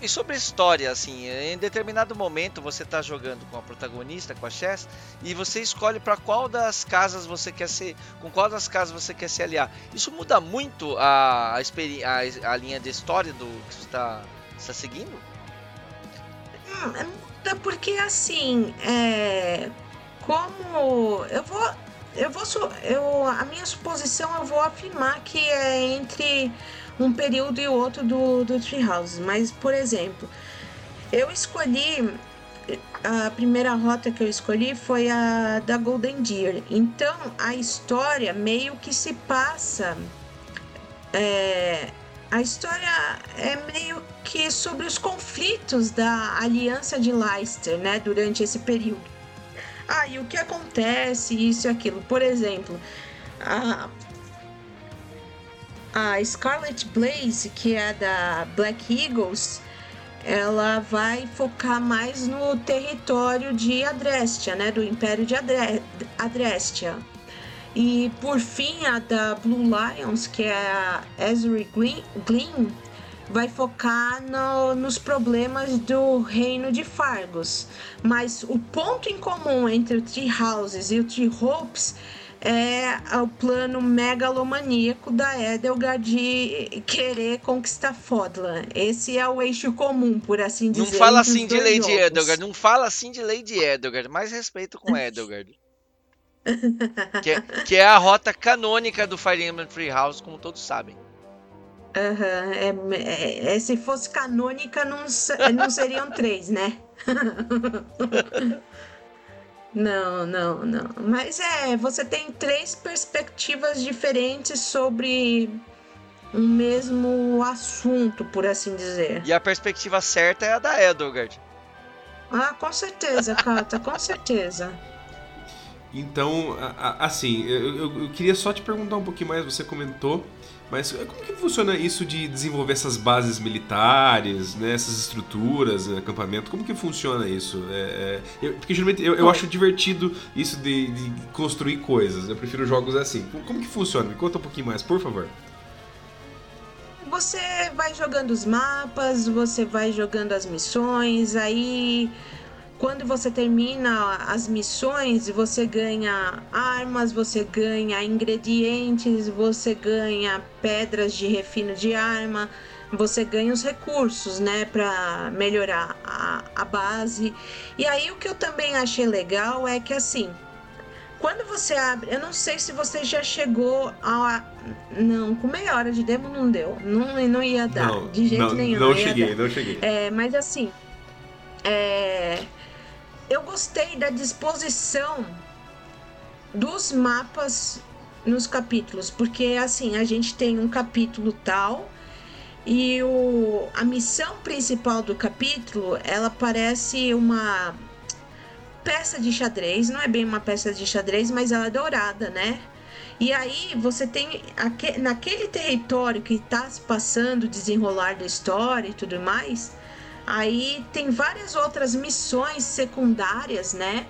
E sobre história, assim, em determinado momento você está jogando com a protagonista, com a Chess, e você escolhe para qual das casas você quer ser, com qual das casas você quer se aliar. Isso muda muito a, a, a, linha de história do que você está tá seguindo? Hum, é, muda porque assim, é, como eu vou, eu vou, eu a minha suposição eu vou afirmar que é entre um período e outro do, do Treehouse. Mas, por exemplo, eu escolhi. A primeira rota que eu escolhi foi a da Golden Deer. Então, a história meio que se passa. É, a história é meio que sobre os conflitos da Aliança de Leicester, né, durante esse período. Ah, e o que acontece, isso e aquilo. Por exemplo, a, a Scarlet Blaze, que é da Black Eagles, ela vai focar mais no território de Adrestia, né, do Império de Adre Adrestia. E por fim, a da Blue Lions, que é a Ezri Glynn, vai focar no, nos problemas do reino de Fargos. Mas o ponto em comum entre o Tree Houses e o Tree Hopes é o plano megalomaníaco da Edelgard de querer conquistar Fodlan. Esse é o eixo comum, por assim dizer. Não fala assim de Lady jogos. Edelgard, não fala assim de Lady Edelgard, mais respeito com Edelgard. que, é, que, é, a rota canônica do Fire Emblem Free House, como todos sabem. Uhum, é, é, é, se fosse canônica, não, não seriam três, né? Não, não, não. Mas é, você tem três perspectivas diferentes sobre um mesmo assunto, por assim dizer. E a perspectiva certa é a da Edelgard. Ah, com certeza, Kata, com certeza. Então, assim, eu, eu, queria só te perguntar um pouquinho mais. Você comentou mas como que funciona isso de desenvolver essas bases militares, né, essas estruturas, acampamento? Como que funciona isso? É, é, eu, porque geralmente eu, eu, acho divertido isso de, de, construir coisas. Eu prefiro jogos assim. Como que funciona? Me conta um pouquinho mais, por favor. Você vai jogando os mapas, você vai jogando as missões, aí quando você termina as missões, você ganha armas, você ganha ingredientes, você ganha pedras de refino de arma, você ganha os recursos, né, para melhorar a, a base. E aí o que eu também achei legal é que assim, quando você abre, eu não sei se você já chegou a. Não, com meia hora de demo não deu. Não, não ia dar. Não, de jeito não, nenhum. Não, não cheguei, não cheguei. É, mas assim. É, eu gostei da disposição dos mapas nos capítulos, porque assim, a gente tem um capítulo tal e o, a missão principal do capítulo, ela parece uma peça de xadrez, não é bem uma peça de xadrez, mas ela é dourada, né? E aí você tem naquele território que está se passando, desenrolar da história e tudo mais, Aí tem várias outras missões secundárias, né?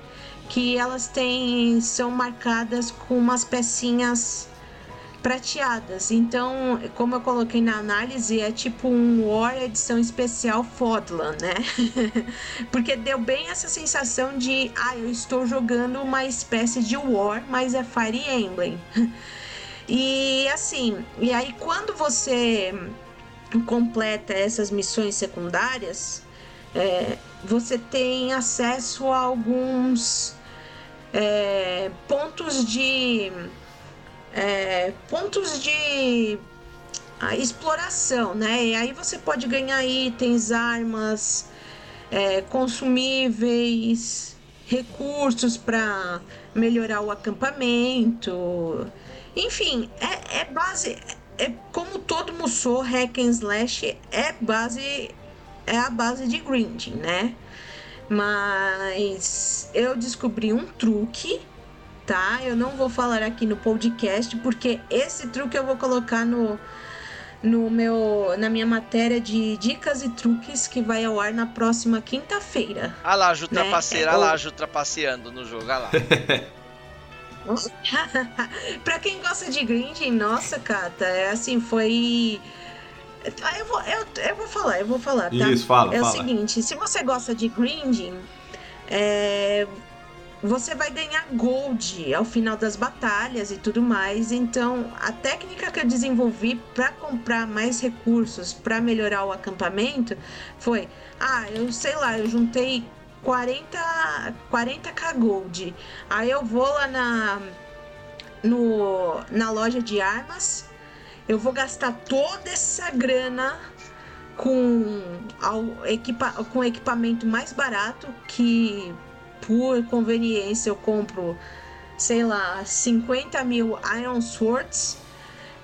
Que elas têm são marcadas com umas pecinhas prateadas. Então, como eu coloquei na análise, é tipo um War edição especial Fodlan, né? Porque deu bem essa sensação de, ah, eu estou jogando uma espécie de War, mas é Fire Emblem. E assim, e aí quando você completa essas missões secundárias, é, você tem acesso a alguns é, pontos de é, pontos de exploração, né? E aí você pode ganhar itens, armas, é, consumíveis, recursos para melhorar o acampamento. Enfim, é, é base é como todo Musou hack and slash é base é a base de grinding, né? Mas eu descobri um truque, tá? Eu não vou falar aqui no podcast, porque esse truque eu vou colocar no, no meu, na minha matéria de dicas e truques que vai ao ar na próxima quinta-feira. Ah lá, a Ju trapaceira, né? ah lá, a Ju trapaceando no jogo, ah lá. pra quem gosta de grinding, nossa, Cata, é assim, foi. Ah, eu vou, eu, eu vou falar, eu vou falar, tá? Isso, fala, é fala. o seguinte, se você gosta de grinding, é, você vai ganhar gold ao final das batalhas e tudo mais. Então, a técnica que eu desenvolvi para comprar mais recursos para melhorar o acampamento foi: ah, eu sei lá, eu juntei 40 40k gold. Aí eu vou lá na no na loja de armas, eu vou gastar toda essa grana com ao, equipa, com equipamento mais barato que por conveniência eu compro, sei lá, 50 mil Iron Swords.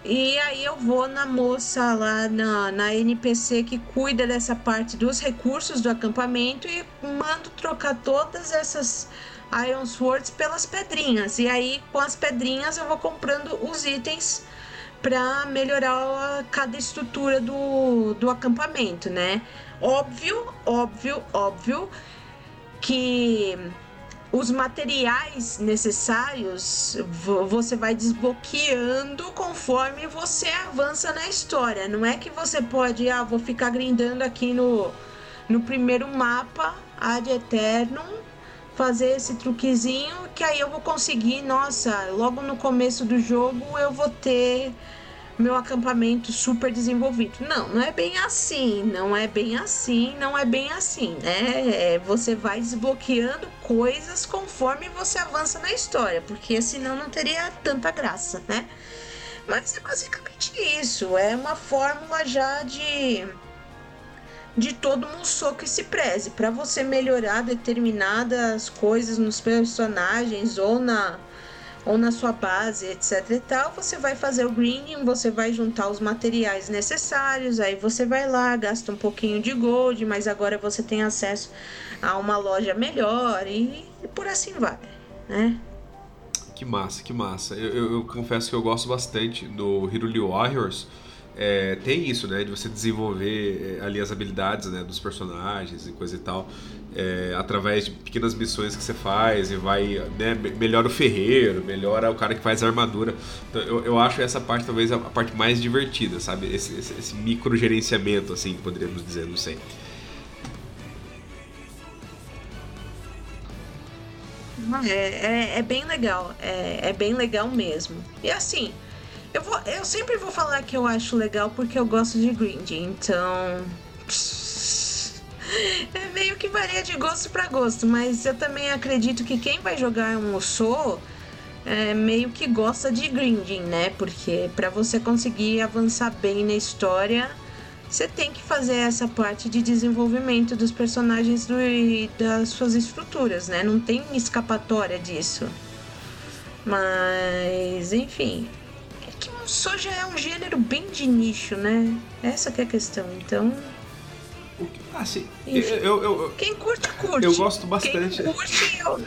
E aí eu vou na moça lá na, na NPC que cuida dessa parte dos recursos do acampamento e mando trocar todas essas Iron Swords pelas pedrinhas. E aí com as pedrinhas eu vou comprando os itens para melhorar cada estrutura do, do acampamento, né? Óbvio, óbvio, óbvio que os materiais necessários você vai desbloqueando conforme você avança na história. Não é que você pode, ah, vou ficar grindando aqui no, no primeiro mapa ad eternum, fazer esse truquezinho que aí eu vou conseguir, nossa, logo no começo do jogo eu vou ter meu acampamento super desenvolvido. Não, não é bem assim, não é bem assim, não é bem assim, né? É, você vai desbloqueando coisas conforme você avança na história, porque senão não teria tanta graça, né? Mas é basicamente isso, é uma fórmula já de de todo Musou que se preze para você melhorar determinadas coisas nos personagens ou na ou na sua base, etc e tal, você vai fazer o greening, você vai juntar os materiais necessários, aí você vai lá, gasta um pouquinho de gold, mas agora você tem acesso a uma loja melhor e, e por assim vai, né? Que massa, que massa. Eu, eu, eu confesso que eu gosto bastante do Hiruli Warriors, é, tem isso, né? De você desenvolver é, ali as habilidades né, dos personagens e coisa e tal. É, através de pequenas missões que você faz e vai, né, melhora o ferreiro, melhora o cara que faz a armadura. Então, eu, eu acho essa parte talvez a, parte mais divertida, sabe? Esse, esse, esse micro gerenciamento, assim, poderíamos dizer, não sei. É, é, é bem legal, é, é bem legal mesmo. E assim, eu, vou, eu sempre vou falar que eu acho legal porque eu gosto de grind, então. É meio que varia de gosto para gosto, mas eu também acredito que quem vai jogar um Osso é meio que gosta de grinding, né? Porque para você conseguir avançar bem na história, você tem que fazer essa parte de desenvolvimento dos personagens do, e das suas estruturas, né? Não tem escapatória disso. Mas, enfim, soja é um gênero bem de nicho, né? Essa que é a questão. Então. Assim, Enfim, eu, eu, quem curte, curte. Eu gosto bastante. Quem curte, eu...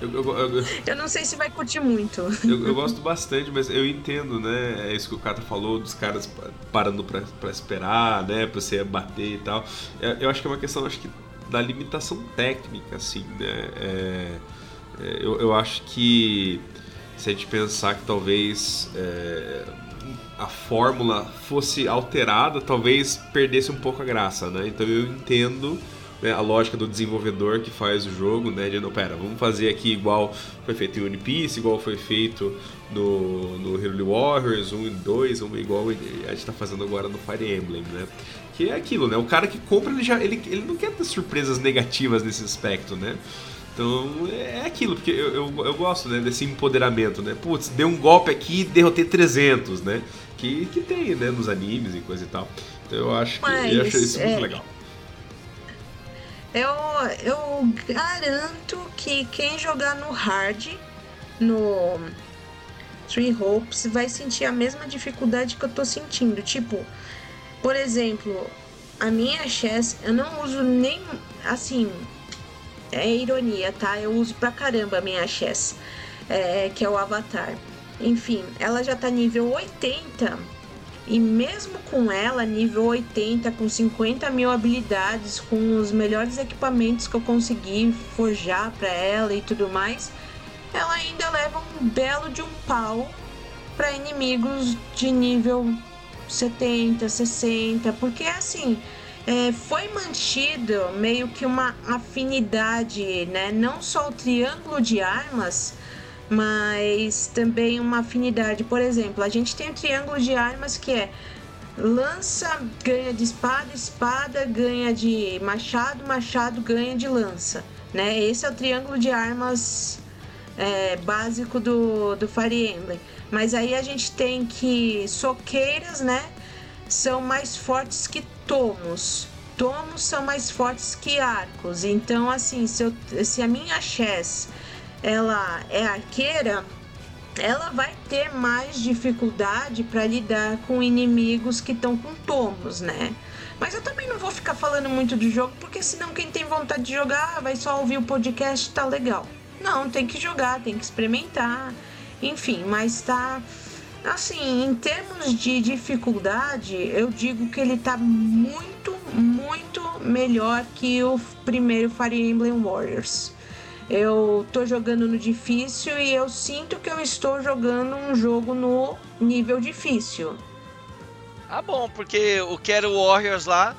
Eu, eu, eu, eu, não sei se vai curtir muito. Eu, gosto bastante, mas eu entendo, né? É isso que o Kata falou, dos caras parando pra, pra esperar, né? Pra você bater e tal. É, eu acho que é uma questão, acho que, da limitação técnica, assim, né? É, é, eu, eu acho que se a gente pensar que talvez é, a fórmula fosse alterada, talvez perdesse um pouco a graça, né? Então eu entendo né, a lógica do desenvolvedor que faz o jogo, né? De não, pera, vamos fazer aqui igual foi feito em One Piece, igual foi feito no, no Hero Warriors 1 e 2, igual a gente está fazendo agora no Fire Emblem, né? Que é aquilo, né? O cara que compra, ele, já, ele, ele não quer ter surpresas negativas nesse aspecto, né? Então é aquilo, porque eu, eu, eu, gosto né, desse empoderamento, né? Putz, deu um golpe aqui e derrotei 300, né? Que, que tem né, nos animes e coisa e tal. Então eu acho que Mas, eu acho isso é... muito legal. Eu, eu garanto que quem jogar no hard, no Three Hopes, vai sentir a mesma dificuldade que eu tô sentindo. Tipo, por exemplo, a minha chess, eu não uso nem assim é ironia, tá? Eu uso pra caramba a minha Chess, é, que é o Avatar. Enfim, ela já tá nível 80 e mesmo com ela, nível 80, com 50 mil habilidades, com os melhores equipamentos que eu consegui forjar para ela e tudo mais, ela ainda leva um belo de um pau para inimigos de nível 70, 60, porque assim é, foi mantido meio que uma afinidade, né? Não só o triângulo de armas, mas também uma afinidade. Por exemplo, a gente tem o triângulo de armas que é lança ganha de espada, espada ganha de machado, machado ganha de lança, né? Esse é o triângulo de armas é, básico do, do Fire Emblem. Mas aí a gente tem que soqueiras, né? São mais fortes que tomos. Tomos são mais fortes que arcos. Então, assim, se, eu, se a minha chess ela é arqueira, ela vai ter mais dificuldade para lidar com inimigos que estão com tomos, né? Mas eu também não vou ficar falando muito do jogo, porque senão quem tem vontade de jogar vai só ouvir o podcast, tá legal. Não, tem que jogar, tem que experimentar, enfim, mas tá. Assim, em termos de dificuldade, eu digo que ele tá muito, muito melhor que o primeiro Fire Emblem Warriors. Eu tô jogando no difícil e eu sinto que eu estou jogando um jogo no nível difícil. Ah, bom, porque o Quero Warriors lá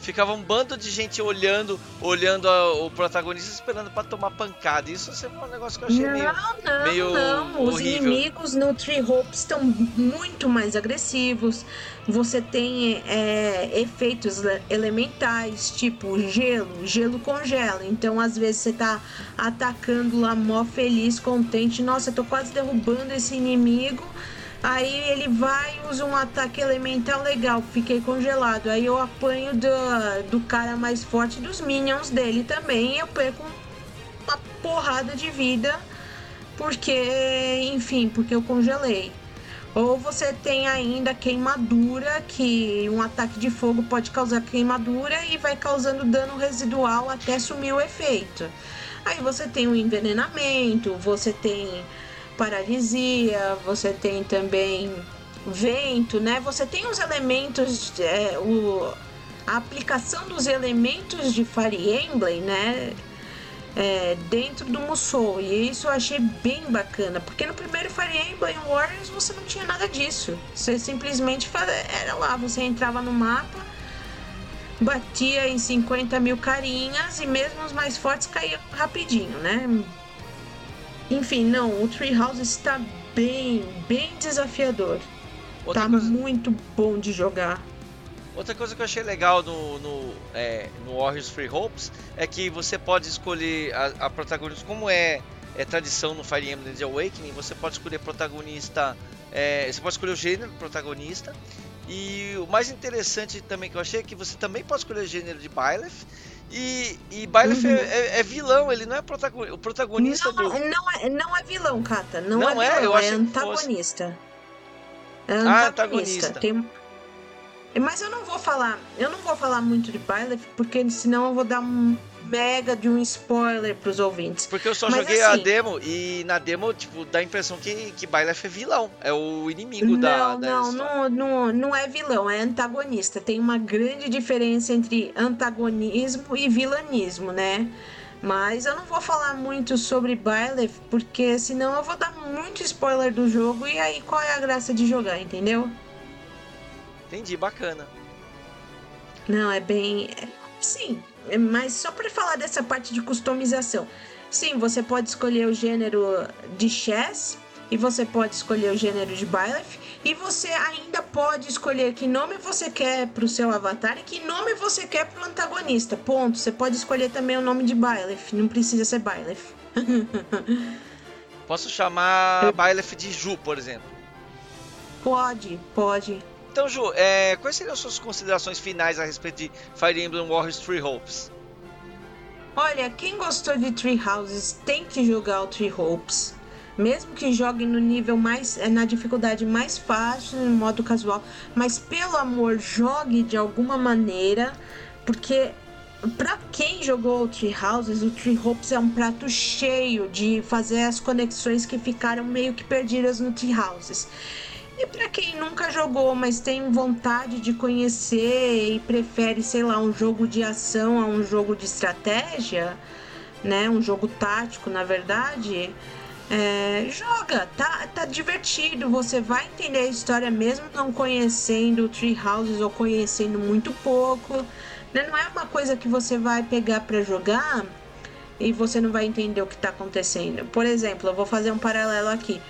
ficava um bando de gente olhando, olhando a, o protagonista esperando para tomar pancada. Isso é um negócio que eu achei não, meio, não, meio não. Os horrível. inimigos no Tree Hope estão muito mais agressivos. Você tem é, efeitos elementais, tipo gelo, gelo congela. Então, às vezes, você tá atacando lá mó feliz, contente. Nossa, eu tô quase derrubando esse inimigo. Aí ele vai usa um ataque elemental legal, fiquei congelado. Aí eu apanho do, do cara mais forte dos minions dele também. Eu perco uma porrada de vida, porque, enfim, porque eu congelei. Ou você tem ainda queimadura, que um ataque de fogo pode causar queimadura e vai causando dano residual até sumir o efeito. Aí você tem o envenenamento, você tem paralisia, você tem também vento, né? Você tem os elementos, é, o, a aplicação dos elementos de Fire Emblem, né? É, dentro do Musou. E isso eu achei bem bacana, porque no primeiro Fire Emblem Warriors você não tinha nada disso. Você simplesmente era lá, você entrava no mapa, batia em 50 mil carinhas e mesmo os mais fortes caíam rapidinho, né? Enfim, não, o Treehouse está bem, bem desafiador. Outra tá coisa... muito bom de jogar. Outra coisa que eu achei legal no, no, é, no Warriors Free Hopes é que você pode escolher a, a protagonista, como é, é tradição no Fire Emblem The Awakening, você pode escolher protagonista, é, você pode escolher o gênero protagonista. E o mais interessante também que eu achei é que você também pode escolher o gênero de Byleth e, e Byleth uhum. é, é, vilão, ele não é protagonista, o protagonista não, do... Não é, não é vilão, Kata. Não, não é, é vilão, é, é antagonista. É antagonista. Ah, antagonista. Tem... Mas eu não vou falar, eu não vou falar muito de Byleth, porque senão eu vou dar um mega de um spoiler pros ouvintes. Porque eu só Mas joguei assim, a demo e na demo, tipo, dá a impressão que, que Byleth é vilão. É o inimigo não, da, da não, não, não, não é vilão, é antagonista. Tem uma grande diferença entre antagonismo e vilanismo, né? Mas eu não vou falar muito sobre Byleth, porque senão eu vou dar muito spoiler do jogo e aí qual é a graça de jogar, entendeu? Entendi, bacana. Não, é bem. Sim, mas só para falar dessa parte de customização. Sim, você pode escolher o gênero de chess e você pode escolher o gênero de Byleth e você ainda pode escolher que nome você quer para o seu avatar e que nome você quer para o antagonista. Ponto. Você pode escolher também o nome de Byleth, não precisa ser Byleth. Posso chamar Eu... Byleth de Ju, por exemplo? Pode, pode. Então, Ju, é, quais seriam as suas considerações finais a respeito de Fire Emblem Warriors Three Hopes? Olha, quem gostou de Three Houses tem que jogar o Three Hopes. Mesmo que jogue no nível mais. É, na dificuldade mais fácil, no modo casual. Mas pelo amor, jogue de alguma maneira. Porque Pra quem jogou o Tree Houses, o Tree Hopes é um prato cheio de fazer as conexões que ficaram meio que perdidas no Tree Houses. E para quem nunca jogou, mas tem vontade de conhecer e prefere, sei lá, um jogo de ação a um jogo de estratégia, né? Um jogo tático, na verdade. É, joga, tá, tá divertido. Você vai entender a história mesmo não conhecendo Tree Houses ou conhecendo muito pouco. Né? Não é uma coisa que você vai pegar para jogar e você não vai entender o que está acontecendo. Por exemplo, eu vou fazer um paralelo aqui.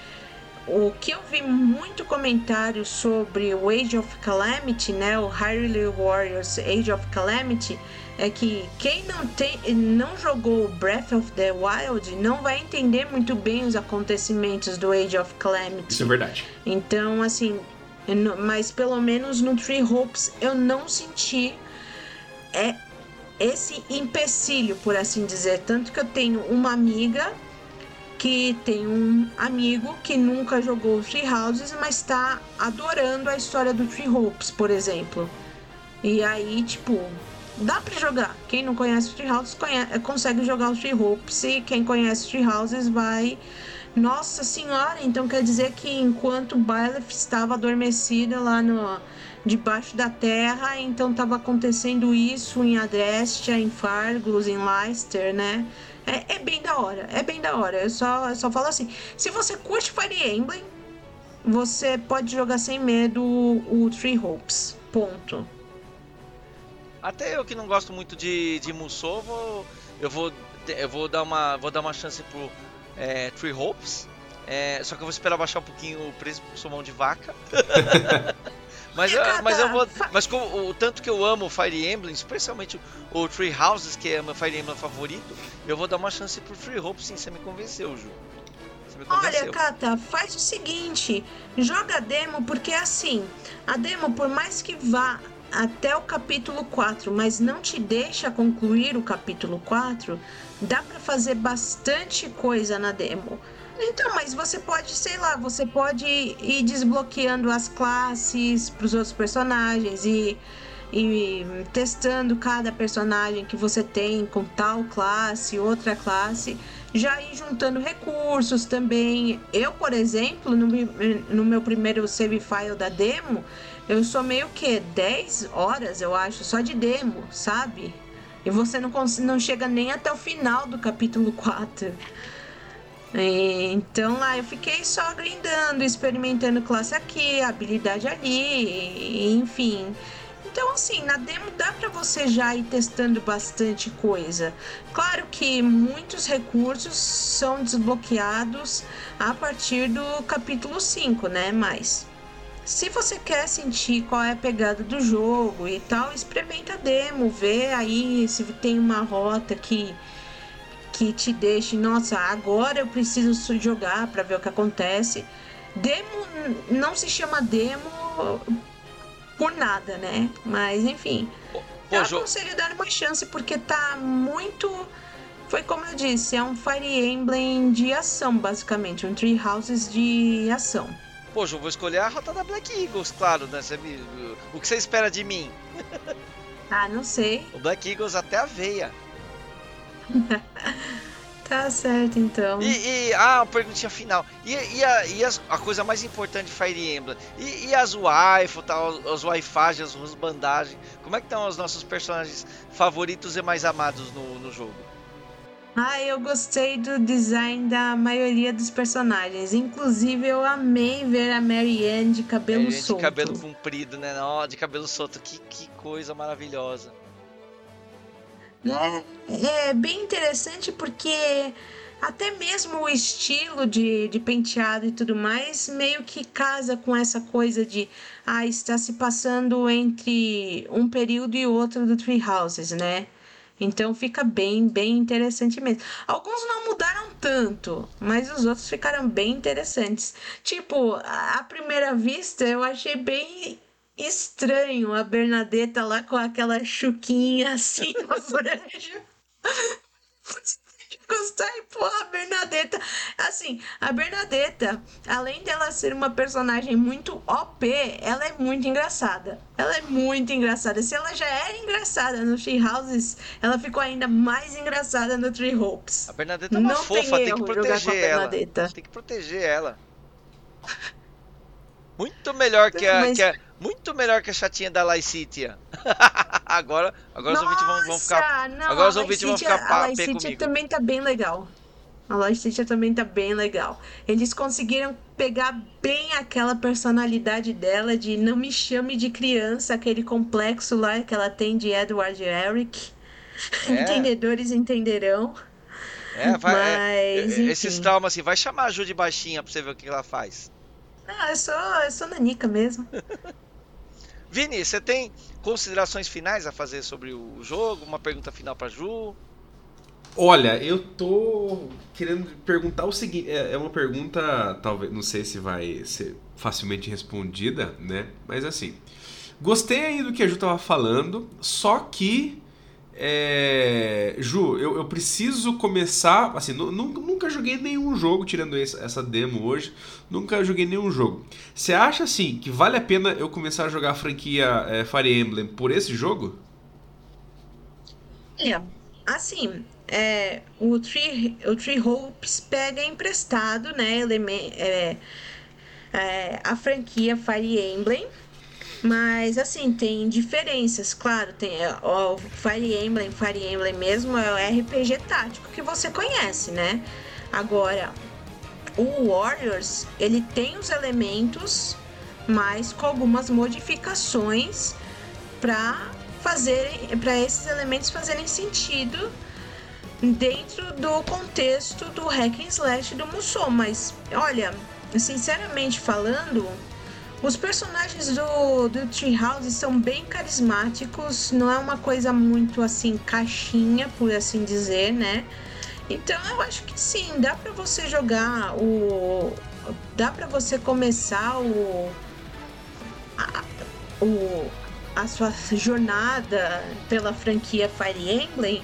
O que eu vi muito comentário sobre o Age of Calamity, né, o Hyrule Warriors Age of Calamity, é que quem não tem, não jogou Breath of the Wild não vai entender muito bem os acontecimentos do Age of Calamity. Isso é verdade. Então, assim, mas pelo menos no Tree Hopes eu não senti é esse empecilho, por assim dizer, tanto que eu tenho uma amiga que tem um amigo que nunca jogou Tree Houses, mas está adorando a história do Tree Hopes, por exemplo. E aí, tipo, dá para jogar. Quem não conhece o Tree Houses consegue jogar o Tree Hopes e quem conhece o Tree Houses vai nossa senhora, então quer dizer que enquanto Byleth estava adormecida lá no debaixo da terra, então estava acontecendo isso em Adrestia, em Fargus, em Leicester, né? É, é, bem da hora, é bem da hora. Eu só, eu só falo assim: se você curte Fire Emblem, você pode jogar sem medo o, o Three Hopes. Ponto. Até eu que não gosto muito de, de Musou, vou, eu vou eu vou dar uma vou dar uma chance pro é, Three Hopes. É, só que eu vou esperar baixar um pouquinho o preço pro somão de vaca. Mas, eu, mas eu vou. Mas com o tanto que eu amo Fire Emblem, especialmente o Tree Houses, que é meu Fire Emblem favorito, eu vou dar uma chance pro Free Hope sim, você me convenceu, Ju. Olha, Kata, faz o seguinte, joga a demo, porque assim, a demo, por mais que vá até o capítulo 4, mas não te deixa concluir o capítulo 4, dá para fazer bastante coisa na demo. Então, mas você pode, sei lá, você pode ir desbloqueando as classes para os outros personagens e, e testando cada personagem que você tem com tal classe, outra classe, já ir juntando recursos também. Eu, por exemplo, no, no meu primeiro save file da demo, eu sou meio que 10 horas, eu acho, só de demo, sabe? E você não, não chega nem até o final do capítulo 4. Então lá eu fiquei só grindando, experimentando classe aqui, habilidade ali, enfim. Então assim, na demo dá para você já ir testando bastante coisa. Claro que muitos recursos são desbloqueados a partir do capítulo 5, né? Mas se você quer sentir qual é a pegada do jogo e tal, experimenta a demo, vê aí se tem uma rota que que te deixe, nossa, agora eu preciso jogar para ver o que acontece. Demo não se chama demo por nada, né? Mas enfim. Pô, eu aconselho dar uma chance porque tá muito. Foi como eu disse, é um Fire Emblem de ação, basicamente. Um Tree Houses de ação. Poxa, eu vou escolher a rota da Black Eagles, claro, né? Você, o que você espera de mim? ah, não sei. O Black Eagles até a veia. tá certo, então. E, e ah, uma perguntinha final. E, e, a, e as, a coisa mais importante de Fire Emblem? E, e as waifu, tal, as waifagens, as bandagens? Como é que estão os nossos personagens favoritos e mais amados no, no jogo? Ah, eu gostei do design da maioria dos personagens. Inclusive, eu amei ver a Marianne de cabelo Marianne solto. De cabelo comprido, né? Oh, de cabelo solto. Que, que coisa maravilhosa. Né? É bem interessante porque até mesmo o estilo de, de penteado e tudo mais meio que casa com essa coisa de ah, está se passando entre um período e outro do Tree Houses, né? Então fica bem, bem interessante mesmo. Alguns não mudaram tanto, mas os outros ficaram bem interessantes. Tipo, à primeira vista eu achei bem estranho a Bernadetta lá com aquela chuquinha assim na franja. gostar e pôr a Bernadetta. Assim, a Bernadetta, além dela ser uma personagem muito OP, ela é muito engraçada. Ela é muito engraçada. Se ela já era engraçada no Tree Houses, ela ficou ainda mais engraçada no Tree Hopes. A Bernadetta é uma Não fofa, tem tem, que proteger ela. Tem que proteger ela. Muito melhor que a, Mas- que a- muito melhor que a chatinha da Lycitia. agora, agora os ouvintes vão, vão ficar Nossa, não, agora os ouvintes vão ficar pá- A comigo. também tá bem legal. A Lycitia também tá bem legal. Eles conseguiram pegar bem aquela personalidade dela de não me chame de criança, aquele complexo lá que ela tem de Edward Eric. É. Entendedores entenderão. É, vai, é, Mas, é, esses traumas assim, vai chamar a Ju de baixinha pra você ver o que ela faz. Ah, eu sou, eu sou nanica mesmo. Vini, você tem considerações finais a fazer sobre o jogo? Uma pergunta final pra Ju? Olha, eu tô querendo perguntar o seguinte, é é uma pergunta, talvez, não sei se vai ser facilmente respondida, né? Mas assim, gostei aí do que a Ju tava falando, só que é, Ju, eu, eu preciso começar. Assim, nu- nu- nunca joguei nenhum jogo, tirando essa demo hoje. Nunca joguei nenhum jogo. Você acha assim que vale a pena eu começar a jogar a franquia é, Fire Emblem por esse jogo? Olha, assim, é, o, Tree, o Tree Hopes pega emprestado, né, elemen- é, é, a franquia Fire Emblem, mas assim, tem diferenças, claro, tem é, o Fire Emblem, Fire Emblem mesmo é o RPG tático que você conhece, né? Agora, o Warriors, ele tem os elementos, mas com algumas modificações para fazerem para esses elementos fazerem sentido dentro do contexto do hack and slash do Musou, mas olha, sinceramente falando, os personagens do, do Treehouse são bem carismáticos, não é uma coisa muito assim caixinha, por assim dizer, né? Então eu acho que sim, dá pra você jogar o dá pra você começar o a, o a sua jornada pela franquia Fire Emblem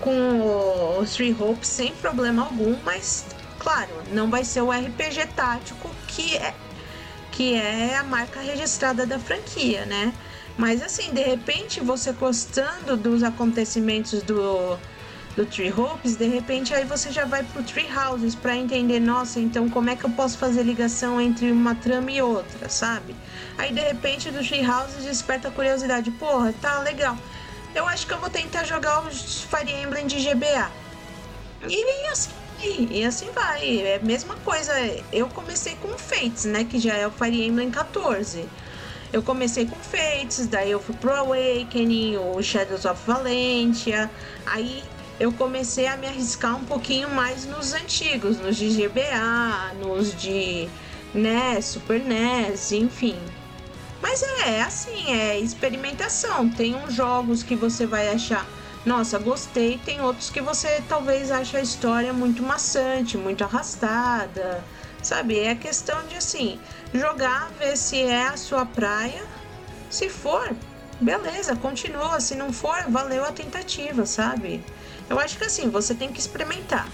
com os Three Hopes sem problema algum, mas claro, não vai ser o RPG tático que é que é a marca registrada da franquia, né? Mas assim, de repente, você gostando dos acontecimentos do do Tree Hopes, de repente aí você já vai pro Tree Houses para entender, nossa, então como é que eu posso fazer ligação entre uma trama e outra, sabe? Aí de repente do Tree Houses desperta a curiosidade, porra, tá legal. Eu acho que eu vou tentar jogar os Fire Emblem de GBA. E assim, e assim vai. É a mesma coisa. Eu comecei com Fates, né? Que já é o Fire Emblem 14. Eu comecei com Fates, daí eu fui pro Awakening, o Shadows of Valentia. Aí eu comecei a me arriscar um pouquinho mais nos antigos, nos de GBA, nos de NES, Super NES, enfim. Mas é, é assim, é experimentação. Tem uns jogos que você vai achar, nossa, gostei, tem outros que você talvez ache a história muito maçante, muito arrastada. Sabe? É questão de assim, jogar, ver se é a sua praia. Se for, beleza, continua. Se não for, valeu a tentativa, sabe? Eu acho que assim, você tem que experimentar.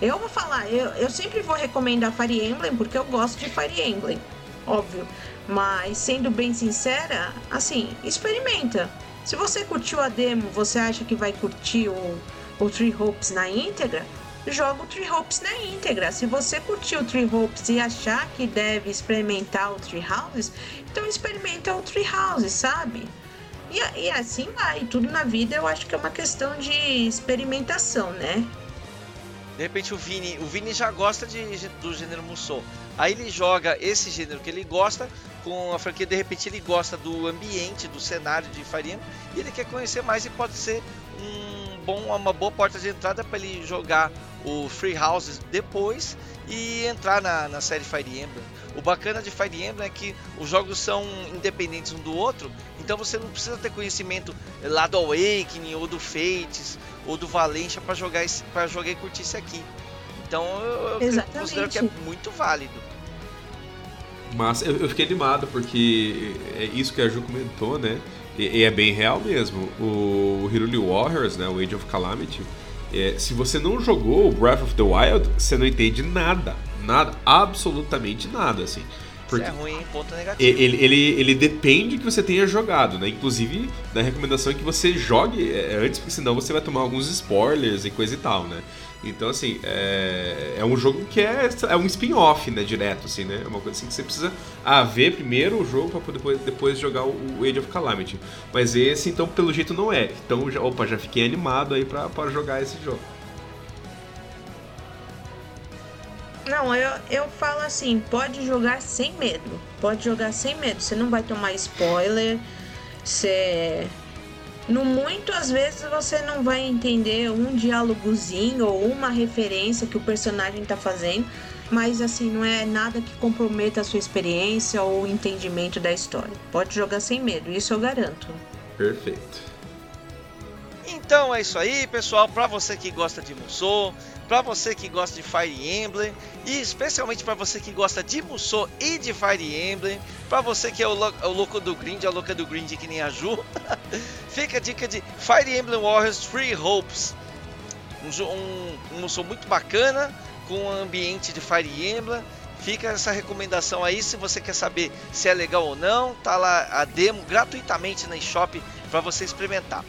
Eu vou falar, eu, eu sempre vou recomendar Fire Emblem porque eu gosto de Fire Emblem, óbvio. Mas sendo bem sincera, assim, experimenta. Se você curtiu a demo, você acha que vai curtir o, o Tree Hopes na íntegra? Joga o Tree Hopes na íntegra. Se você curtiu o Tree Hopes e achar que deve experimentar o Tree Houses, então experimenta o Tree Houses, sabe? E, e assim vai. Tudo na vida eu acho que é uma questão de experimentação, né? De repente o Vini, o Vini já gosta de, do gênero Musou. Aí ele joga esse gênero que ele gosta com a franquia, de repente ele gosta do ambiente, do cenário de Fire Emblem e ele quer conhecer mais e pode ser um bom, uma boa porta de entrada para ele jogar o Free Houses depois e entrar na, na série Fire Emblem. O bacana de Fire Emblem é que os jogos são independentes um do outro, então você não precisa ter conhecimento lá do Awakening ou do Fates ou do Valencia para jogar para jogar e curtir esse aqui. Então eu, eu considero que é muito válido. Mas eu, fiquei animado porque é isso que a Ju comentou, né? E, e é bem real mesmo. O Hiruli Warriors, né? O Age of Calamity, é, se você não jogou Breath of the Wild, você não entende nada. Nada, absolutamente nada, assim. Porque Isso é ruim, ponto negativo. Ele, ele, ele depende que você tenha jogado, né? Inclusive, da recomendação é que você jogue é, antes, porque senão você vai tomar alguns spoilers e coisa e tal, né? Então, assim, é, é um jogo que é, é um spin-off, né? Direto, assim, né? É uma coisa assim que você precisa ah, ver primeiro o jogo para depois, depois jogar o Age of Calamity. Mas esse, então, pelo jeito não é. Então, já, opa, já fiquei animado aí pra, pra jogar esse jogo. Não, eu, eu falo assim, pode jogar sem medo. Pode jogar sem medo. Você não vai tomar spoiler. Você no muito, às vezes você não vai entender um diálogozinho ou uma referência que o personagem tá fazendo, mas assim, não é nada que comprometa a sua experiência ou o entendimento da história. Pode jogar sem medo, isso eu garanto. Perfeito. Então é isso aí, pessoal. Para você que gosta de Musou, para você que gosta de Fire Emblem e especialmente para você que gosta de Musou e de Fire Emblem, para você que é o, o, louco do grind, a louca do grind que nem a Ju, fica a dica de Fire Emblem Warriors Free Hopes. Um, um, um Musou muito bacana, com um ambiente de Fire Emblem. Fica essa recomendação aí, se você quer saber se é legal ou não, tá lá a demo gratuitamente na eShop para você experimentar.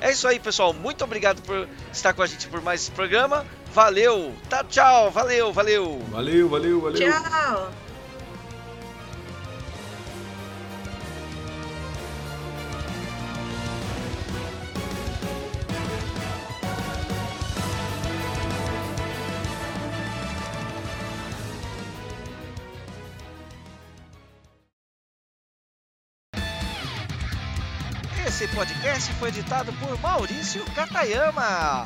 É isso aí, pessoal. Muito obrigado por estar com a gente por mais esse programa. Valeu. Tá, tchau. Valeu, valeu. Valeu, valeu, valeu. Tchau. Esse podcast foi editado por Maurício Katayama.